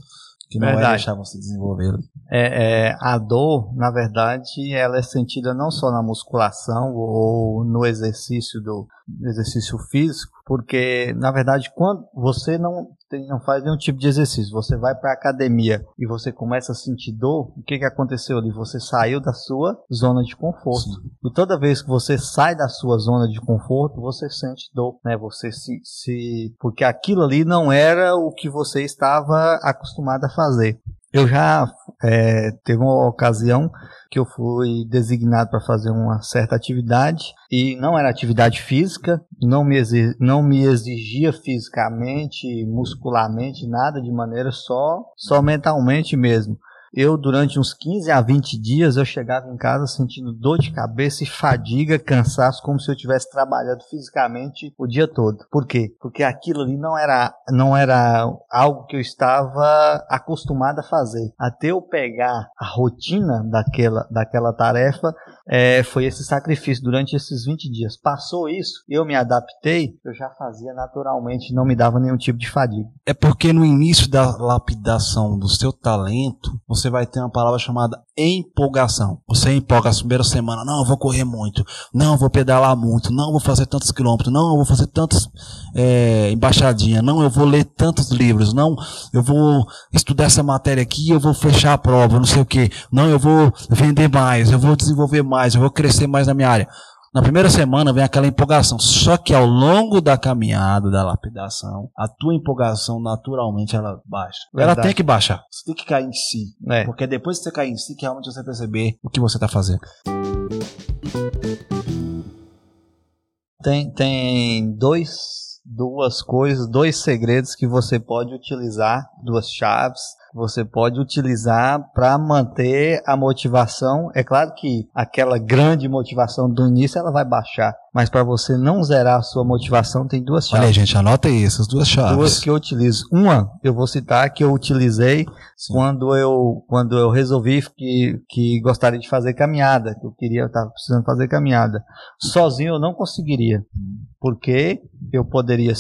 Speaker 2: que não Verdade. vai deixar você desenvolver.
Speaker 1: É, é, a dor, na verdade, ela é sentida não só na musculação ou no exercício do exercício físico, porque na verdade quando você não tem, não faz nenhum tipo de exercício, você vai para academia e você começa a sentir dor, o que que aconteceu ali? Você saiu da sua zona de conforto. Sim. E toda vez que você sai da sua zona de conforto, você sente dor, né? Você se, se porque aquilo ali não era o que você estava acostumado a fazer. Eu já é, teve uma ocasião que eu fui designado para fazer uma certa atividade e não era atividade física, não me, exig, não me exigia fisicamente, muscularmente, nada de maneira só, só mentalmente mesmo. Eu durante uns 15 a 20 dias eu chegava em casa sentindo dor de cabeça e fadiga, cansaço, como se eu tivesse trabalhado fisicamente o dia todo. Por quê? Porque aquilo ali não era, não era algo que eu estava acostumado a fazer. Até eu pegar a rotina daquela, daquela tarefa, é, foi esse sacrifício durante esses 20 dias. Passou isso, eu me adaptei, eu já fazia naturalmente, não me dava nenhum tipo de fadiga.
Speaker 2: É porque no início da lapidação do seu talento, você vai ter uma palavra chamada empolgação. Você empolga a primeira semana, não, eu vou correr muito, não, eu vou pedalar muito, não, eu vou fazer tantos quilômetros, não, eu vou fazer tantas é, embaixadinhas, não, eu vou ler tantos livros, não, eu vou estudar essa matéria aqui, eu vou fechar a prova, não sei o que, não, eu vou vender mais, eu vou desenvolver mais, eu vou crescer mais na minha área. Na primeira semana vem aquela empolgação, só que ao longo da caminhada, da lapidação, a tua empolgação naturalmente ela baixa. Verdade. Ela tem que baixar. Você tem que cair em si. É. Porque depois que você cair em si, que realmente você perceber o que você está fazendo.
Speaker 1: Tem, tem dois, duas coisas, dois segredos que você pode utilizar, duas chaves você pode utilizar para manter a motivação. É claro que aquela grande motivação do início ela vai baixar, mas para você não zerar a sua motivação tem duas chaves.
Speaker 2: Olha, gente, anota aí essas duas chaves.
Speaker 1: Duas que eu utilizo. Uma, eu vou citar que eu utilizei Sim. quando eu quando eu resolvi que, que gostaria de fazer caminhada, que eu queria, eu estava precisando fazer caminhada. Sozinho eu não conseguiria, hum. porque eu poderia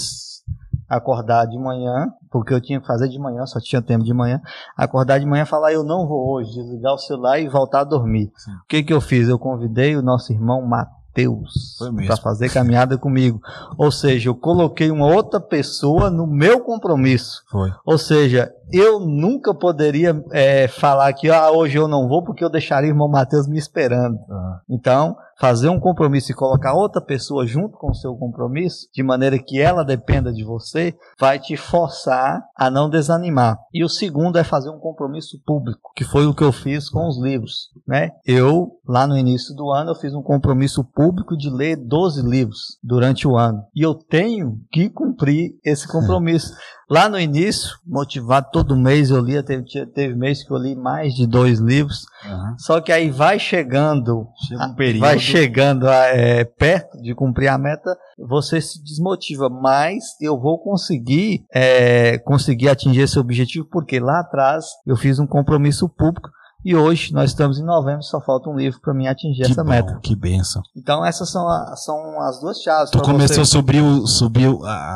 Speaker 1: acordar de manhã, porque eu tinha que fazer de manhã, só tinha tempo de manhã, acordar de manhã e falar, eu não vou hoje, desligar o celular e voltar a dormir. Sim. O que que eu fiz? Eu convidei o nosso irmão Mateus para fazer caminhada comigo. Ou seja, eu coloquei uma outra pessoa no meu compromisso.
Speaker 2: Foi.
Speaker 1: Ou seja, eu nunca poderia é, falar que ah, hoje eu não vou porque eu deixaria o irmão Mateus me esperando. Uhum. Então, fazer um compromisso e colocar outra pessoa junto com o seu compromisso, de maneira que ela dependa de você, vai te forçar a não desanimar. E o segundo é fazer um compromisso público, que foi o que eu fiz com os livros, né? Eu, lá no início do ano, eu fiz um compromisso público de ler 12 livros durante o ano. E eu tenho que cumprir esse compromisso. Lá no início, motivado todo mês eu lia, teve, teve mês que eu li mais de dois livros. Uhum. Só que aí vai chegando, Chega um período... vai chegando é, perto de cumprir a meta, você se desmotiva. Mas eu vou conseguir, é, conseguir atingir esse objetivo, porque lá atrás eu fiz um compromisso público e hoje nós estamos em novembro, só falta um livro para mim atingir que essa bom, meta.
Speaker 2: Que benção.
Speaker 1: Então essas são, a, são as duas chaves.
Speaker 2: Tu começou a subir, subir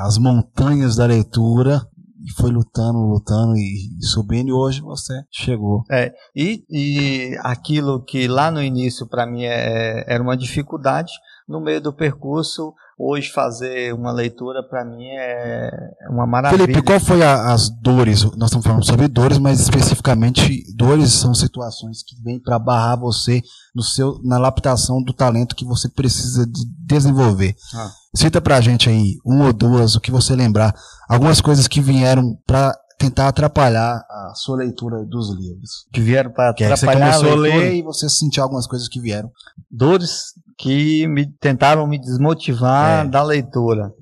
Speaker 2: as montanhas da leitura e foi lutando, lutando e, subindo e hoje você chegou.
Speaker 1: É, e, e aquilo que lá no início para mim é, era uma dificuldade, no meio do percurso hoje fazer uma leitura para mim é uma maravilha.
Speaker 2: Felipe, qual foi a, as dores? Nós estamos falando sobre dores, mas especificamente dores são situações que vêm para barrar você no seu na laptação do talento que você precisa de desenvolver. Ah. Cita pra gente aí um ou duas o que você lembrar, algumas coisas que vieram para tentar atrapalhar a sua leitura dos livros.
Speaker 1: Que vieram para atrapalhar. Que você começou a, a ler
Speaker 2: e você sentiu algumas coisas que vieram.
Speaker 1: Dores que me tentaram me desmotivar é. da leitura.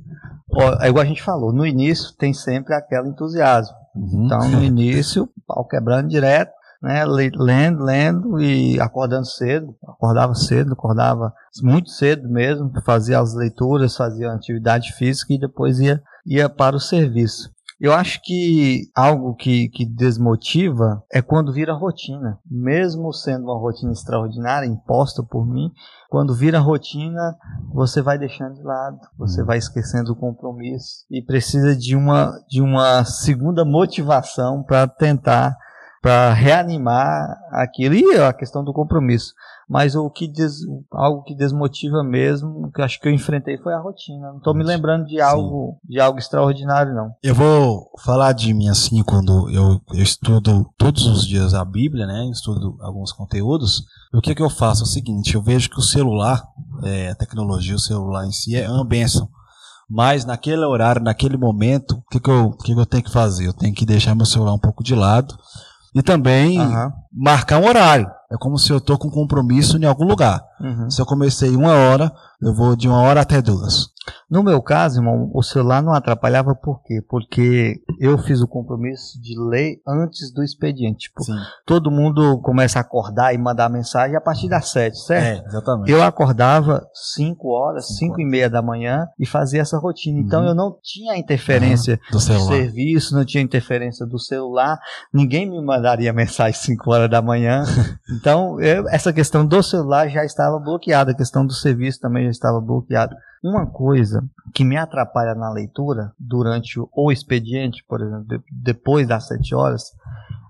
Speaker 1: É igual a gente falou, no início tem sempre aquele entusiasmo. Uhum. Então, no início, pau quebrando direto, né, lendo, lendo e acordando cedo, acordava cedo, acordava muito cedo mesmo, fazia as leituras, fazia atividade física e depois ia, ia para o serviço. Eu acho que algo que, que desmotiva é quando vira rotina. Mesmo sendo uma rotina extraordinária, imposta por mim, quando vira rotina, você vai deixando de lado, você vai esquecendo o compromisso e precisa de uma, de uma segunda motivação para tentar, para reanimar aquilo. E a questão do compromisso mas o que des, algo que desmotiva mesmo, que acho que eu enfrentei foi a rotina. Não estou me lembrando de algo de algo extraordinário não.
Speaker 2: Eu vou falar de mim assim quando eu, eu estudo todos os dias a Bíblia, né? Estudo alguns conteúdos. O que que eu faço é o seguinte, eu vejo que o celular, é, a tecnologia, o celular em si é uma benção. Mas naquele horário, naquele momento, o que, que, eu, que, que eu tenho que fazer? Eu tenho que deixar meu celular um pouco de lado e também uhum. marcar um horário. É como se eu estou com compromisso em algum lugar. Uhum. Se eu comecei uma hora, eu vou de uma hora até duas.
Speaker 1: No meu caso, irmão, o celular não atrapalhava por quê? Porque eu fiz o compromisso de ler antes do expediente. Tipo,
Speaker 2: Sim.
Speaker 1: todo mundo começa a acordar e mandar mensagem a partir das sete, certo?
Speaker 2: É, exatamente.
Speaker 1: Eu acordava 5 horas, 5 e meia da manhã e fazia essa rotina. Então
Speaker 2: Uhum.
Speaker 1: eu não tinha interferência
Speaker 2: do
Speaker 1: do
Speaker 2: celular.
Speaker 1: serviço, não tinha interferência do celular, ninguém me mandaria mensagem 5 horas da manhã. Então, eu- essa questão do celular já estava bloqueada, a questão do serviço também já estava bloqueada. Uma coisa que me atrapalha na leitura durante o, expediente, por exemplo, de- depois das 7 horas,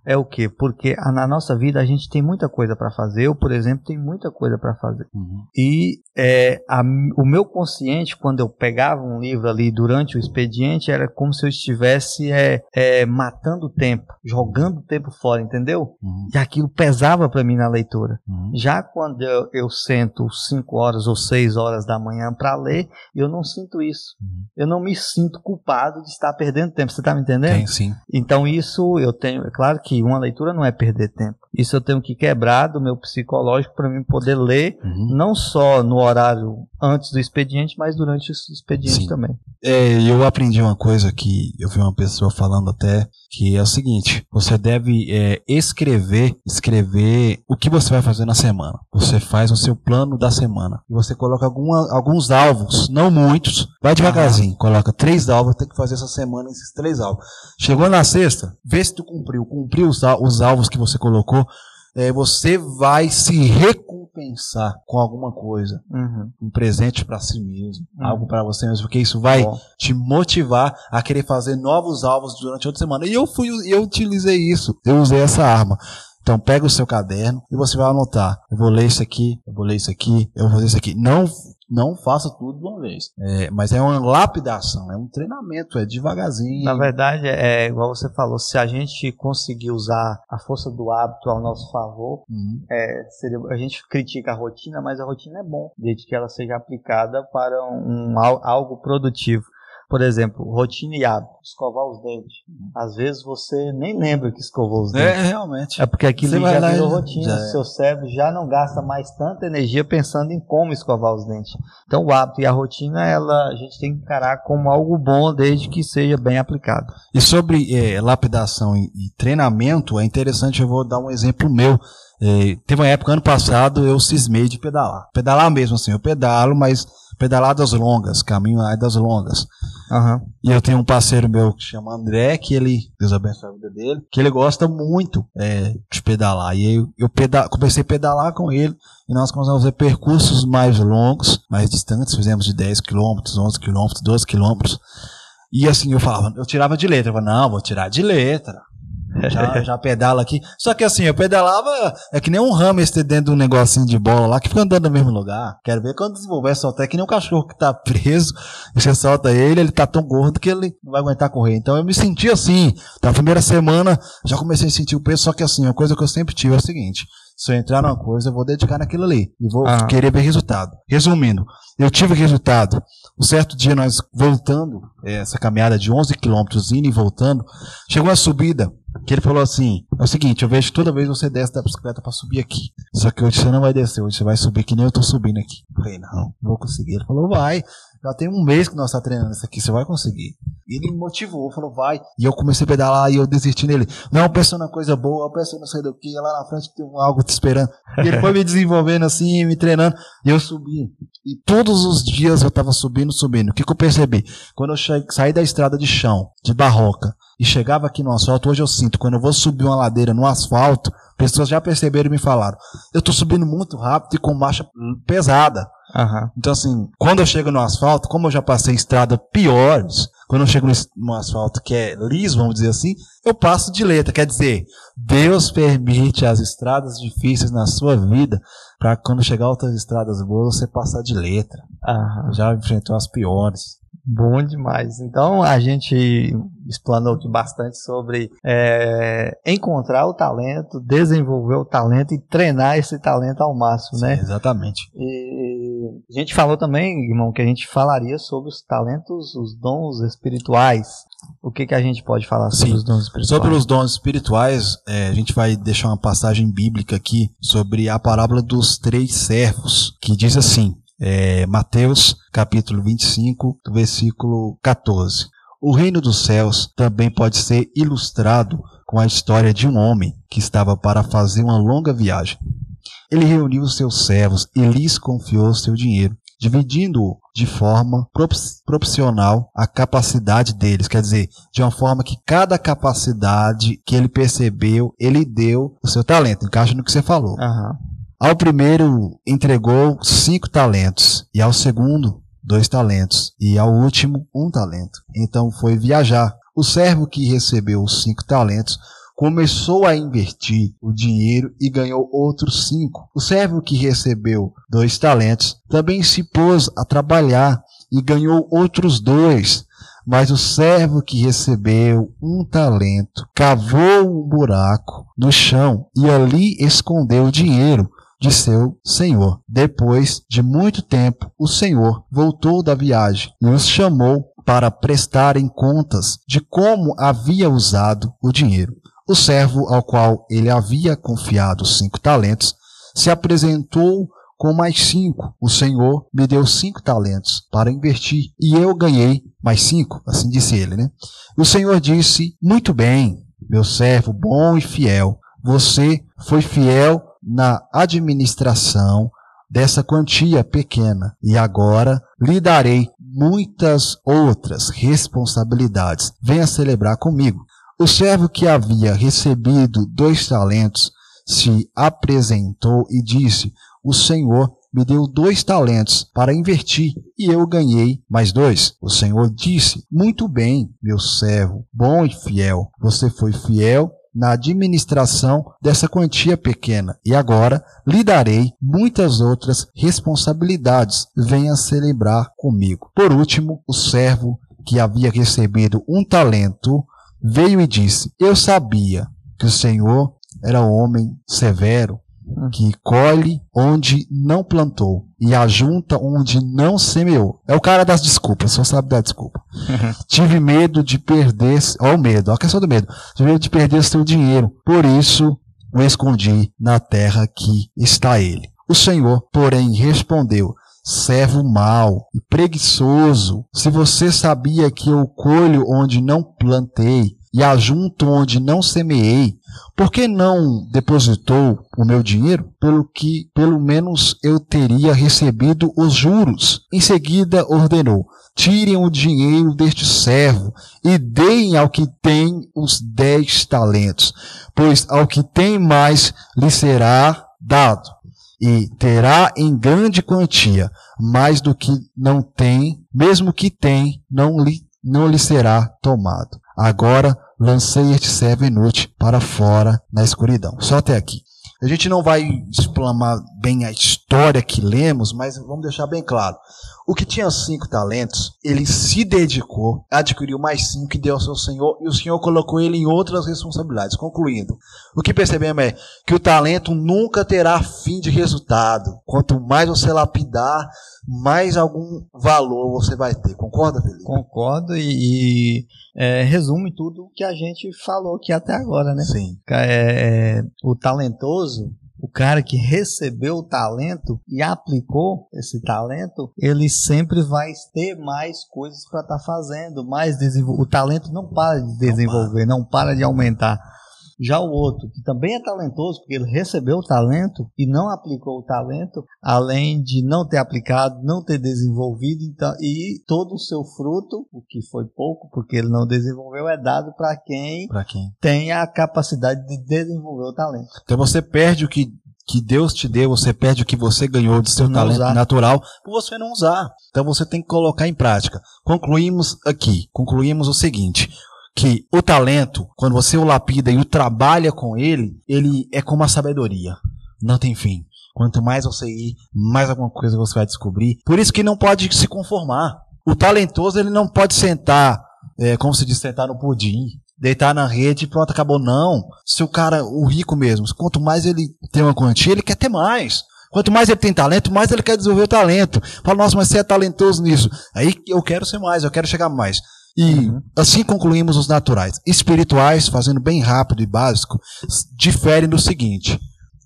Speaker 1: é o quê? Porque a- na nossa vida a gente tem muita coisa para fazer. Eu, por exemplo, tenho muita coisa para fazer.
Speaker 2: Uhum.
Speaker 1: E é, a- o meu consciente, quando eu pegava um livro ali durante o expediente, era como se eu estivesse é, é, matando o tempo, jogando o tempo fora, entendeu?
Speaker 2: Uhum.
Speaker 1: E aquilo pesava para mim na leitura.
Speaker 2: Uhum.
Speaker 1: Já quando eu, eu sento 5 horas ou 6 horas da manhã para ler, eu não sinto isso.
Speaker 2: Uhum.
Speaker 1: Eu não me sinto culpado de estar perdendo tempo. Você está me entendendo?
Speaker 2: Tem sim.
Speaker 1: Então isso eu tenho, é claro que uma leitura não é perder tempo. Isso eu tenho que quebrar do meu psicológico para mim poder ler
Speaker 2: Uhum.
Speaker 1: não só no horário antes do expediente, mas durante o expediente
Speaker 2: Sim.
Speaker 1: também.
Speaker 2: É, eu aprendi uma coisa que eu vi uma pessoa falando até, que é o seguinte: você deve é, escrever, escrever o que você vai fazer na semana. Você faz o seu plano da semana e você coloca alguma, alguns alvos, não muitos. Vai devagarzinho, coloca três alvos, tem que fazer essa semana esses três alvos. Chegou na sexta, vê se tu cumpriu, cumpriu os, os alvos que você colocou. é, você vai se recompensar com alguma coisa,
Speaker 1: Uhum.
Speaker 2: um presente para si mesmo,
Speaker 1: Uhum.
Speaker 2: algo para você mesmo, porque isso vai
Speaker 1: Bom,
Speaker 2: te motivar a querer fazer novos alvos durante outra semana. E eu fui, eu utilizei isso, eu usei essa arma. Então pega o seu caderno e você vai anotar. Eu vou ler isso aqui, eu vou ler isso aqui, eu vou fazer isso aqui. Não, não faça tudo de uma vez. É, mas é uma lapidação, é um treinamento, é devagarzinho.
Speaker 1: na verdade, é igual você falou, se a gente conseguir usar a força do hábito ao nosso favor,
Speaker 2: Uhum.
Speaker 1: é, seria- a gente critica a rotina, mas a rotina é bom, desde que ela seja aplicada para um, al- algo produtivo. Por exemplo, rotina e hábito, escovar os dentes. Às vezes você nem lembra que escovou os dentes.
Speaker 2: É, realmente.
Speaker 1: É porque aquilo
Speaker 2: Você vai
Speaker 1: já
Speaker 2: lá
Speaker 1: virou
Speaker 2: e-
Speaker 1: rotina.
Speaker 2: já é.
Speaker 1: Seu cérebro já não gasta mais tanta energia pensando em como escovar os dentes. Então o hábito e a rotina, ela, a gente tem que encarar como algo bom desde que seja bem aplicado.
Speaker 2: E sobre é, lapidação e, e treinamento, é interessante, eu vou dar um exemplo meu. É, teve uma época, ano passado, eu cismei de pedalar. Pedalar mesmo, assim, eu pedalo, mas pedaladas longas, caminho das longas.
Speaker 1: Aham.
Speaker 2: E eu tenho um parceiro meu que chama André, que ele, Deus abençoe a vida dele, que ele gosta muito é, de pedalar. E aí eu, eu peda- comecei a pedalar com ele, e nós começamos a fazer percursos mais longos, mais distantes, fizemos de 10 km, 11 km, 12 km. E assim, eu falava, eu tirava de letra, eu falava, não, vou tirar de letra. Já, já pedala aqui. Só que assim, eu pedalava, é que nem um hamster dentro de um negocinho de bola lá, que fica andando no mesmo lugar. Quero ver quando desenvolver soltar, é que nem um cachorro que tá preso, e você solta ele, ele tá tão gordo que ele não vai aguentar correr. Então eu me senti assim. Na primeira semana, já comecei a sentir o peso, só que assim, a coisa que eu sempre tive é o seguinte. Se eu entrar numa coisa, eu vou dedicar naquilo ali. E vou
Speaker 1: Ah.
Speaker 2: querer ver resultado. Resumindo, eu tive resultado. Um certo dia, nós voltando, eh, essa caminhada de 11 quilômetros, indo e voltando, chegou uma subida, que ele falou assim, é o seguinte, eu vejo toda vez você desce da bicicleta pra subir aqui. Só que hoje você não vai descer, hoje você vai subir que nem eu tô subindo aqui. Eu falei, não, não vou conseguir. Ele falou, vai. Já tem um mês que nós tá treinando isso aqui, você vai conseguir. E ele me motivou, falou, vai. E eu comecei a pedalar e eu desisti nele. Não, pensando na coisa boa, pensando não sei do que, lá na frente tem algo te esperando. E ele foi me desenvolvendo assim, me treinando. E eu subi. E todos os dias eu tava subindo, subindo. O que, que eu percebi? Quando eu che- saí da estrada de chão, de barroca, e chegava aqui no asfalto, hoje eu sinto, quando eu vou subir uma ladeira no asfalto, pessoas já perceberam e me falaram, eu tô subindo muito rápido e com marcha pesada.
Speaker 1: Aham.
Speaker 2: Então, assim, quando eu chego no asfalto, como eu já passei estrada piores, quando eu chego no, asfalto que é liso, vamos dizer assim, eu passo de letra. Quer dizer, Deus permite as estradas difíceis na sua vida para quando chegar outras estradas boas, você passar de letra.
Speaker 1: Aham.
Speaker 2: Já enfrentou as piores.
Speaker 1: Bom demais. Então a gente explanou aqui bastante sobre é, encontrar o talento, desenvolver o talento e treinar esse talento ao máximo, né?
Speaker 2: Sim, exatamente.
Speaker 1: E a gente falou também, irmão, que a gente falaria sobre os talentos, os dons espirituais. O que, que a gente pode falar sobre
Speaker 2: Sim.
Speaker 1: os dons espirituais?
Speaker 2: Sobre os dons espirituais, é, a gente vai deixar uma passagem bíblica aqui sobre a parábola dos três servos, que diz assim, é, Mateus capítulo 25, do versículo 14. O reino dos céus também pode ser ilustrado com a história de um homem que estava para fazer uma longa viagem. Ele reuniu os seus servos e lhes confiou seu dinheiro, dividindo-o de forma proporcional à capacidade deles, quer dizer, de uma forma que cada capacidade que ele percebeu, ele deu o seu talento. Encaixa no que você falou.
Speaker 1: Uhum.
Speaker 2: Ao primeiro entregou cinco talentos e ao segundo dois talentos e ao último um talento. Então foi viajar. O servo que recebeu os cinco talentos começou a investir o dinheiro e ganhou outros cinco. O servo que recebeu dois talentos também se pôs a trabalhar e ganhou outros dois. Mas o servo que recebeu um talento cavou um buraco no chão e ali escondeu o dinheiro de seu senhor. Depois de muito tempo, o senhor voltou da viagem e os chamou para prestarem contas de como havia usado o dinheiro. O servo ao qual ele havia confiado cinco talentos se apresentou com mais cinco. O Senhor me deu cinco talentos para investir e eu ganhei mais cinco, assim disse ele, né? O Senhor disse: Muito bem, meu servo bom e fiel. Você foi fiel na administração dessa quantia pequena e agora lhe darei muitas outras responsabilidades. Venha celebrar comigo. O servo que havia recebido dois talentos se apresentou e disse: O Senhor me deu dois talentos para investir e eu ganhei mais dois. O Senhor disse: Muito bem, meu servo, bom e fiel. Você foi fiel na administração dessa quantia pequena e agora lhe darei muitas outras responsabilidades. Venha celebrar comigo. Por último, o servo que havia recebido um talento veio e disse: Eu sabia que o Senhor era homem severo, que colhe onde não plantou e ajunta onde não semeou. É o cara das desculpas, só sabe dar desculpa. Tive medo de perder, ó o medo, ó a questão do medo. Tive medo de perder seu dinheiro, por isso o escondi na terra que está ele. O Senhor, porém, respondeu: servo mau e preguiçoso, se você sabia que eu colho onde não plantei e ajunto onde não semeei, por que não depositou o meu dinheiro? Pelo que pelo menos eu teria recebido os juros. Em seguida ordenou: tirem o dinheiro deste servo e deem ao que tem os dez talentos, pois ao que tem mais lhe será dado e terá em grande quantia mais do que não tem, mesmo que tem, não lhe, não lhe será tomado. Agora lancei este servo inútil para fora na escuridão. Só até aqui. A gente não vai explamar bem a história que lemos, mas vamos deixar bem claro. O que tinha cinco talentos, ele se dedicou, adquiriu mais cinco e deu ao seu Senhor, e o Senhor colocou ele em outras responsabilidades. Concluindo, o que percebemos é que o talento nunca terá fim de resultado. Quanto mais você lapidar, mais algum valor você vai ter. Concorda, Felipe?
Speaker 1: Concordo e, e é, resume tudo que a gente falou aqui até agora, né?
Speaker 2: Sim.
Speaker 1: É, é, o talentoso, o cara que recebeu o talento e aplicou esse talento, ele sempre vai ter mais coisas para estar tá fazendo, mais desenvol... o talento não para de desenvolver, não para. não para de aumentar. Já o outro, que também é talentoso, porque ele recebeu o talento e não aplicou o talento, além de não ter aplicado, não ter desenvolvido, então, e todo o seu fruto, o que foi pouco, porque ele não desenvolveu, é dado para quem,
Speaker 2: quem
Speaker 1: tem a capacidade de desenvolver o talento.
Speaker 2: Então você perde o que que Deus te deu, você perde o que você ganhou de seu talento usar. natural por você não usar. Então você tem que colocar em prática. Concluímos aqui, concluímos o seguinte: que o talento, quando você o lapida e o trabalha com ele, ele é como a sabedoria. Não tem fim. Quanto mais você ir, mais alguma coisa você vai descobrir. Por isso que não pode se conformar. O talentoso ele não pode sentar, é, como se diz, sentar no pudim, deitar na rede e pronto, acabou. Não. Se o cara, o rico mesmo, quanto mais ele tem uma quantia, ele quer ter mais. Quanto mais ele tem talento, mais ele quer desenvolver o talento. Fala, nossa, mas você é talentoso nisso. Aí eu quero ser mais, eu quero chegar mais. E uhum. assim concluímos os naturais. Espirituais, fazendo bem rápido e básico, diferem do seguinte: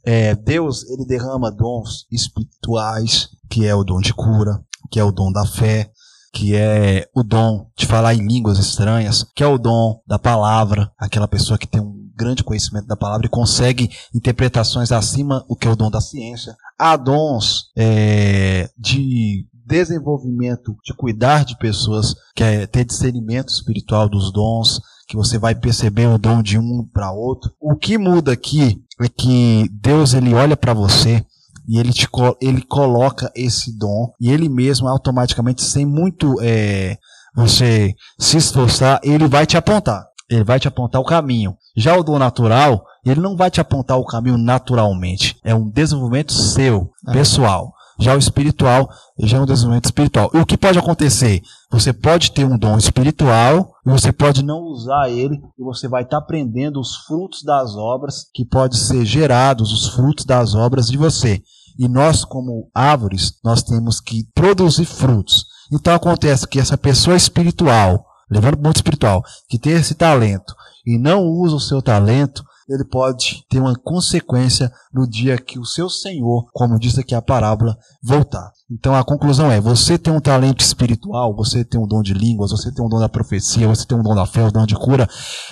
Speaker 2: é, Deus ele derrama dons espirituais, que é o dom de cura, que é o dom da fé, que é o dom de falar em línguas estranhas, que é o dom da palavra, aquela pessoa que tem um grande conhecimento da palavra e consegue interpretações acima o que é o dom da ciência. Há dons é, de desenvolvimento, de cuidar de pessoas, que é ter discernimento espiritual dos dons, que você vai perceber o dom de um para outro. O que muda aqui é que Deus ele olha para você e ele, te, ele coloca esse dom e ele mesmo automaticamente, sem muito é, você se esforçar, ele vai te apontar. Ele vai te apontar o caminho. Já o dom natural, ele não vai te apontar o caminho naturalmente. É um desenvolvimento seu, pessoal. Já o espiritual, já é um desenvolvimento espiritual. E o que pode acontecer? Você pode ter um dom espiritual e você pode não usar ele e você vai estar aprendendo os frutos das obras que podem ser gerados, os frutos das obras de você. E nós, como árvores, nós temos que produzir frutos. Então acontece que essa pessoa espiritual, levando para o mundo espiritual, que tem esse talento e não usa o seu talento, ele pode ter uma consequência no dia que o seu Senhor, como diz aqui a parábola, voltar. Então a conclusão é: você tem um talento espiritual, você tem um dom de línguas, você tem um dom da profecia, você tem um dom da fé, um dom de cura.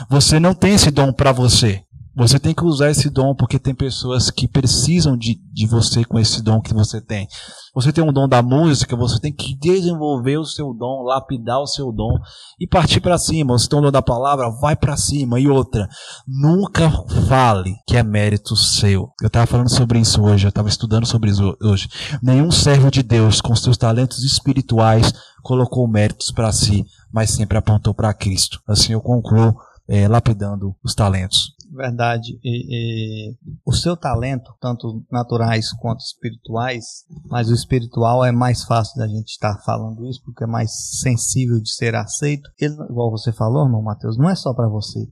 Speaker 2: Você não tem esse dom para você. Você tem que usar esse dom porque tem pessoas que precisam de, de você com esse dom que você tem. Você tem um dom da música, você tem que desenvolver o seu dom, lapidar o seu dom e partir para cima. Você tem um dom da palavra, vai para cima. E outra, nunca fale que é mérito seu. Eu estava falando sobre isso hoje, eu estava estudando sobre isso hoje. Nenhum servo de Deus com seus talentos espirituais colocou méritos para si, mas sempre apontou para Cristo. Assim eu concluo é, lapidando os talentos.
Speaker 1: Verdade. E, e, o seu talento, tanto naturais quanto espirituais, mas o espiritual é mais fácil da gente estar falando isso, porque é mais sensível de ser aceito. Ele, igual você falou, irmão Mateus, não é só para você.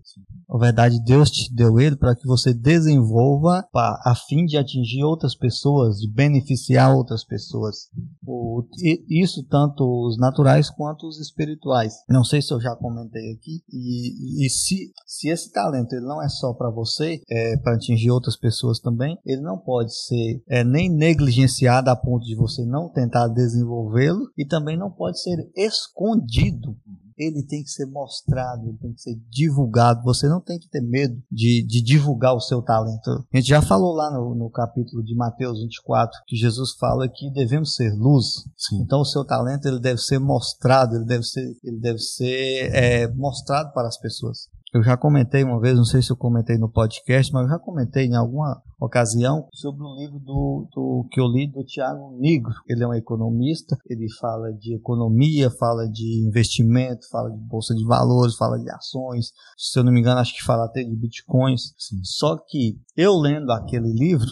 Speaker 1: Na verdade, Deus te deu ele para que você desenvolva pra, a fim de atingir outras pessoas, de beneficiar outras pessoas. O, isso tanto os naturais quanto os espirituais. Não sei se eu já comentei aqui. E, e se, se esse talento ele não é só para você, é para atingir outras pessoas também, ele não pode ser é, nem negligenciado a ponto de você não tentar desenvolvê-lo e também não pode ser escondido ele tem que ser mostrado, ele tem que ser divulgado. Você não tem que ter medo de, de divulgar o seu talento. A gente já falou lá no, no capítulo de Mateus 24 que Jesus fala que devemos ser luz. Sim. Então o seu talento ele deve ser mostrado, ele deve ser, ele deve ser é, mostrado para as pessoas. Eu já comentei uma vez, não sei se eu comentei no podcast, mas eu já comentei em alguma ocasião sobre um livro do, do que eu li do Tiago Negro. Ele é um economista, ele fala de economia, fala de investimento, fala de bolsa de valores, fala de ações. Se eu não me engano, acho que fala até de bitcoins. Sim. Só que eu lendo aquele livro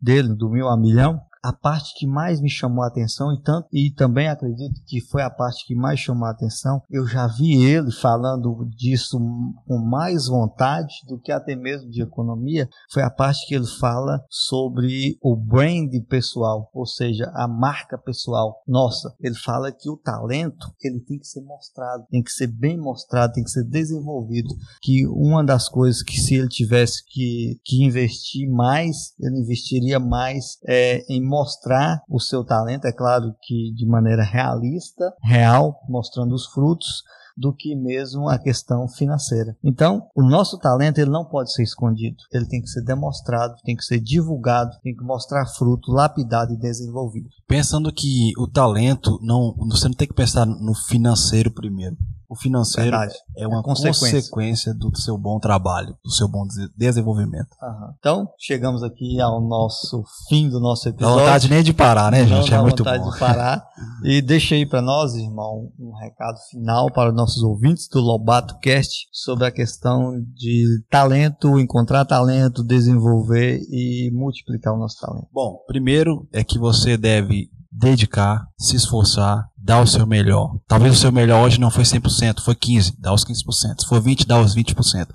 Speaker 1: dele, do mil a milhão, a parte que mais me chamou a atenção e tanto e também acredito que foi a parte que mais chamou a atenção. Eu já vi ele falando disso com mais vontade do que até mesmo de economia. Foi a parte que ele fala sobre o brand pessoal, ou seja, a marca pessoal. Nossa, ele fala que o talento ele tem que ser mostrado, tem que ser bem mostrado, tem que ser desenvolvido. Que uma das coisas que se ele tivesse que, que investir mais, ele investiria mais é, em mostrar o seu talento, é claro que de maneira realista, real, mostrando os frutos, do que mesmo a questão financeira. Então, o nosso talento ele não pode ser escondido, ele tem que ser demonstrado, tem que ser divulgado, tem que mostrar fruto, lapidado e desenvolvido.
Speaker 2: Pensando que o talento não, você não tem que pensar no financeiro primeiro. O financeiro Verdade. é uma é consequência. consequência. do seu bom trabalho, do seu bom desenvolvimento.
Speaker 1: Uhum. Então, chegamos aqui ao nosso fim do nosso episódio.
Speaker 2: Não vontade nem de parar, né, gente?
Speaker 1: Não
Speaker 2: é muito
Speaker 1: vontade
Speaker 2: bom.
Speaker 1: de parar. e deixa aí para nós, irmão, um recado final para os nossos ouvintes do Lobato Cast sobre a questão de talento, encontrar talento, desenvolver e multiplicar o nosso talento.
Speaker 2: Bom, primeiro é que você deve dedicar, se esforçar, dar o seu melhor. Talvez o seu melhor hoje não foi 100%, foi 15%, dá os 15%. Se for 20%, dá os 20%.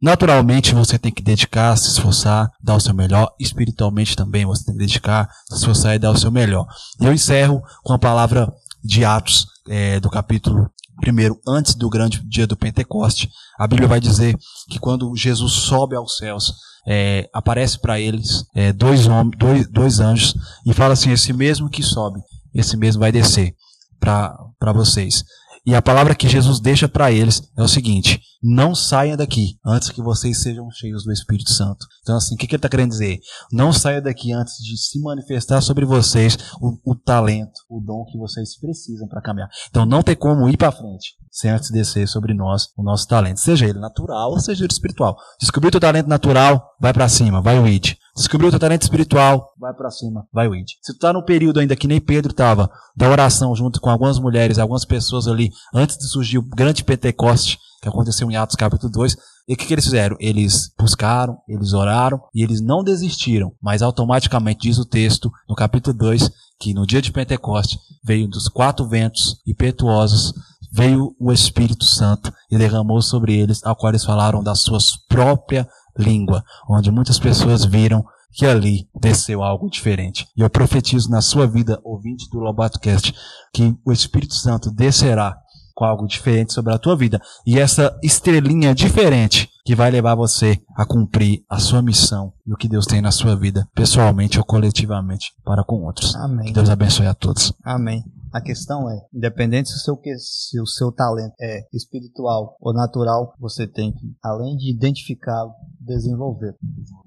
Speaker 2: Naturalmente você tem que dedicar, se esforçar, dar o seu melhor. Espiritualmente também você tem que dedicar, se esforçar e dar o seu melhor. Eu encerro com a palavra de Atos, é, do capítulo 1, antes do grande dia do Pentecoste. A Bíblia vai dizer que quando Jesus sobe aos céus, é, aparece para eles é, dois, homens, dois, dois anjos e fala assim: esse mesmo que sobe, esse mesmo vai descer para vocês. E a palavra que Jesus deixa para eles é o seguinte: não saia daqui antes que vocês sejam cheios do Espírito Santo. Então, assim, o que, ele está querendo dizer? Não saia daqui antes de se manifestar sobre vocês o, o talento, o dom que vocês precisam para caminhar. Então, não tem como ir para frente sem antes descer sobre nós o nosso talento, seja ele natural seja ele espiritual. Descobriu o talento natural, vai para cima, vai o id. Descobriu o teu talento espiritual, vai para cima, vai o id. Se tu tá no período ainda que nem Pedro estava, da oração junto com algumas mulheres, algumas pessoas ali, antes de surgir o grande Pentecoste, que aconteceu em Atos capítulo 2, e o que, que eles fizeram? Eles buscaram, eles oraram e eles não desistiram, mas automaticamente diz o texto no capítulo 2 que no dia de Pentecoste veio dos quatro ventos impetuosos veio o Espírito Santo e derramou sobre eles, ao qual eles falaram da sua própria língua, onde muitas pessoas viram que ali desceu algo diferente. E eu profetizo na sua vida, ouvinte do Lobato Cast, que o Espírito Santo descerá com algo diferente sobre a tua vida. E essa estrelinha diferente que vai levar você a cumprir a sua missão e o que Deus tem na sua vida, pessoalmente ou coletivamente, para com outros.
Speaker 1: Amém.
Speaker 2: Que Deus abençoe a todos.
Speaker 1: Amém. A questão é, independente se o seu, se o seu talento é espiritual ou natural, você tem que, além de identificá-lo, desenvolver.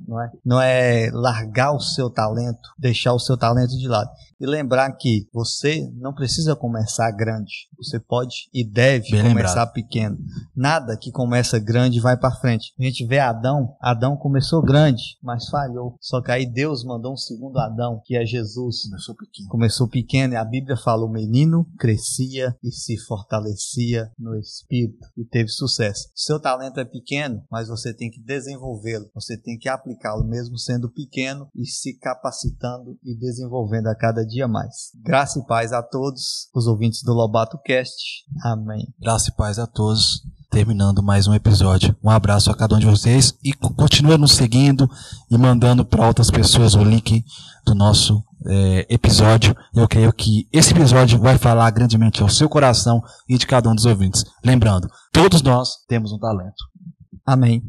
Speaker 1: Não é? não é largar o seu talento, deixar o seu talento de lado. E lembrar que você não precisa começar grande. Você pode e deve
Speaker 2: Bem
Speaker 1: começar
Speaker 2: lembrado.
Speaker 1: pequeno. Nada que começa grande vai para frente. A gente vê Adão, Adão começou grande, mas falhou. Só que aí Deus mandou um segundo Adão, que é Jesus.
Speaker 2: Começou pequeno.
Speaker 1: Começou pequeno e a Bíblia fala: o menino crescia e se fortalecia no espírito e teve sucesso. Seu talento é pequeno, mas você tem que desenvolvê-lo. Você tem que aplicá-lo, mesmo sendo pequeno, e se capacitando e desenvolvendo a cada dia mais. Graça e paz a todos os ouvintes do Lobato Cast. Amém.
Speaker 2: Graça e paz a todos. Terminando mais um episódio. Um abraço a cada um de vocês e co- continua nos seguindo e mandando para outras pessoas o link do nosso eh, episódio. Eu creio que esse episódio vai falar grandemente ao seu coração e de cada um dos ouvintes. Lembrando, todos nós temos um talento.
Speaker 1: Amém.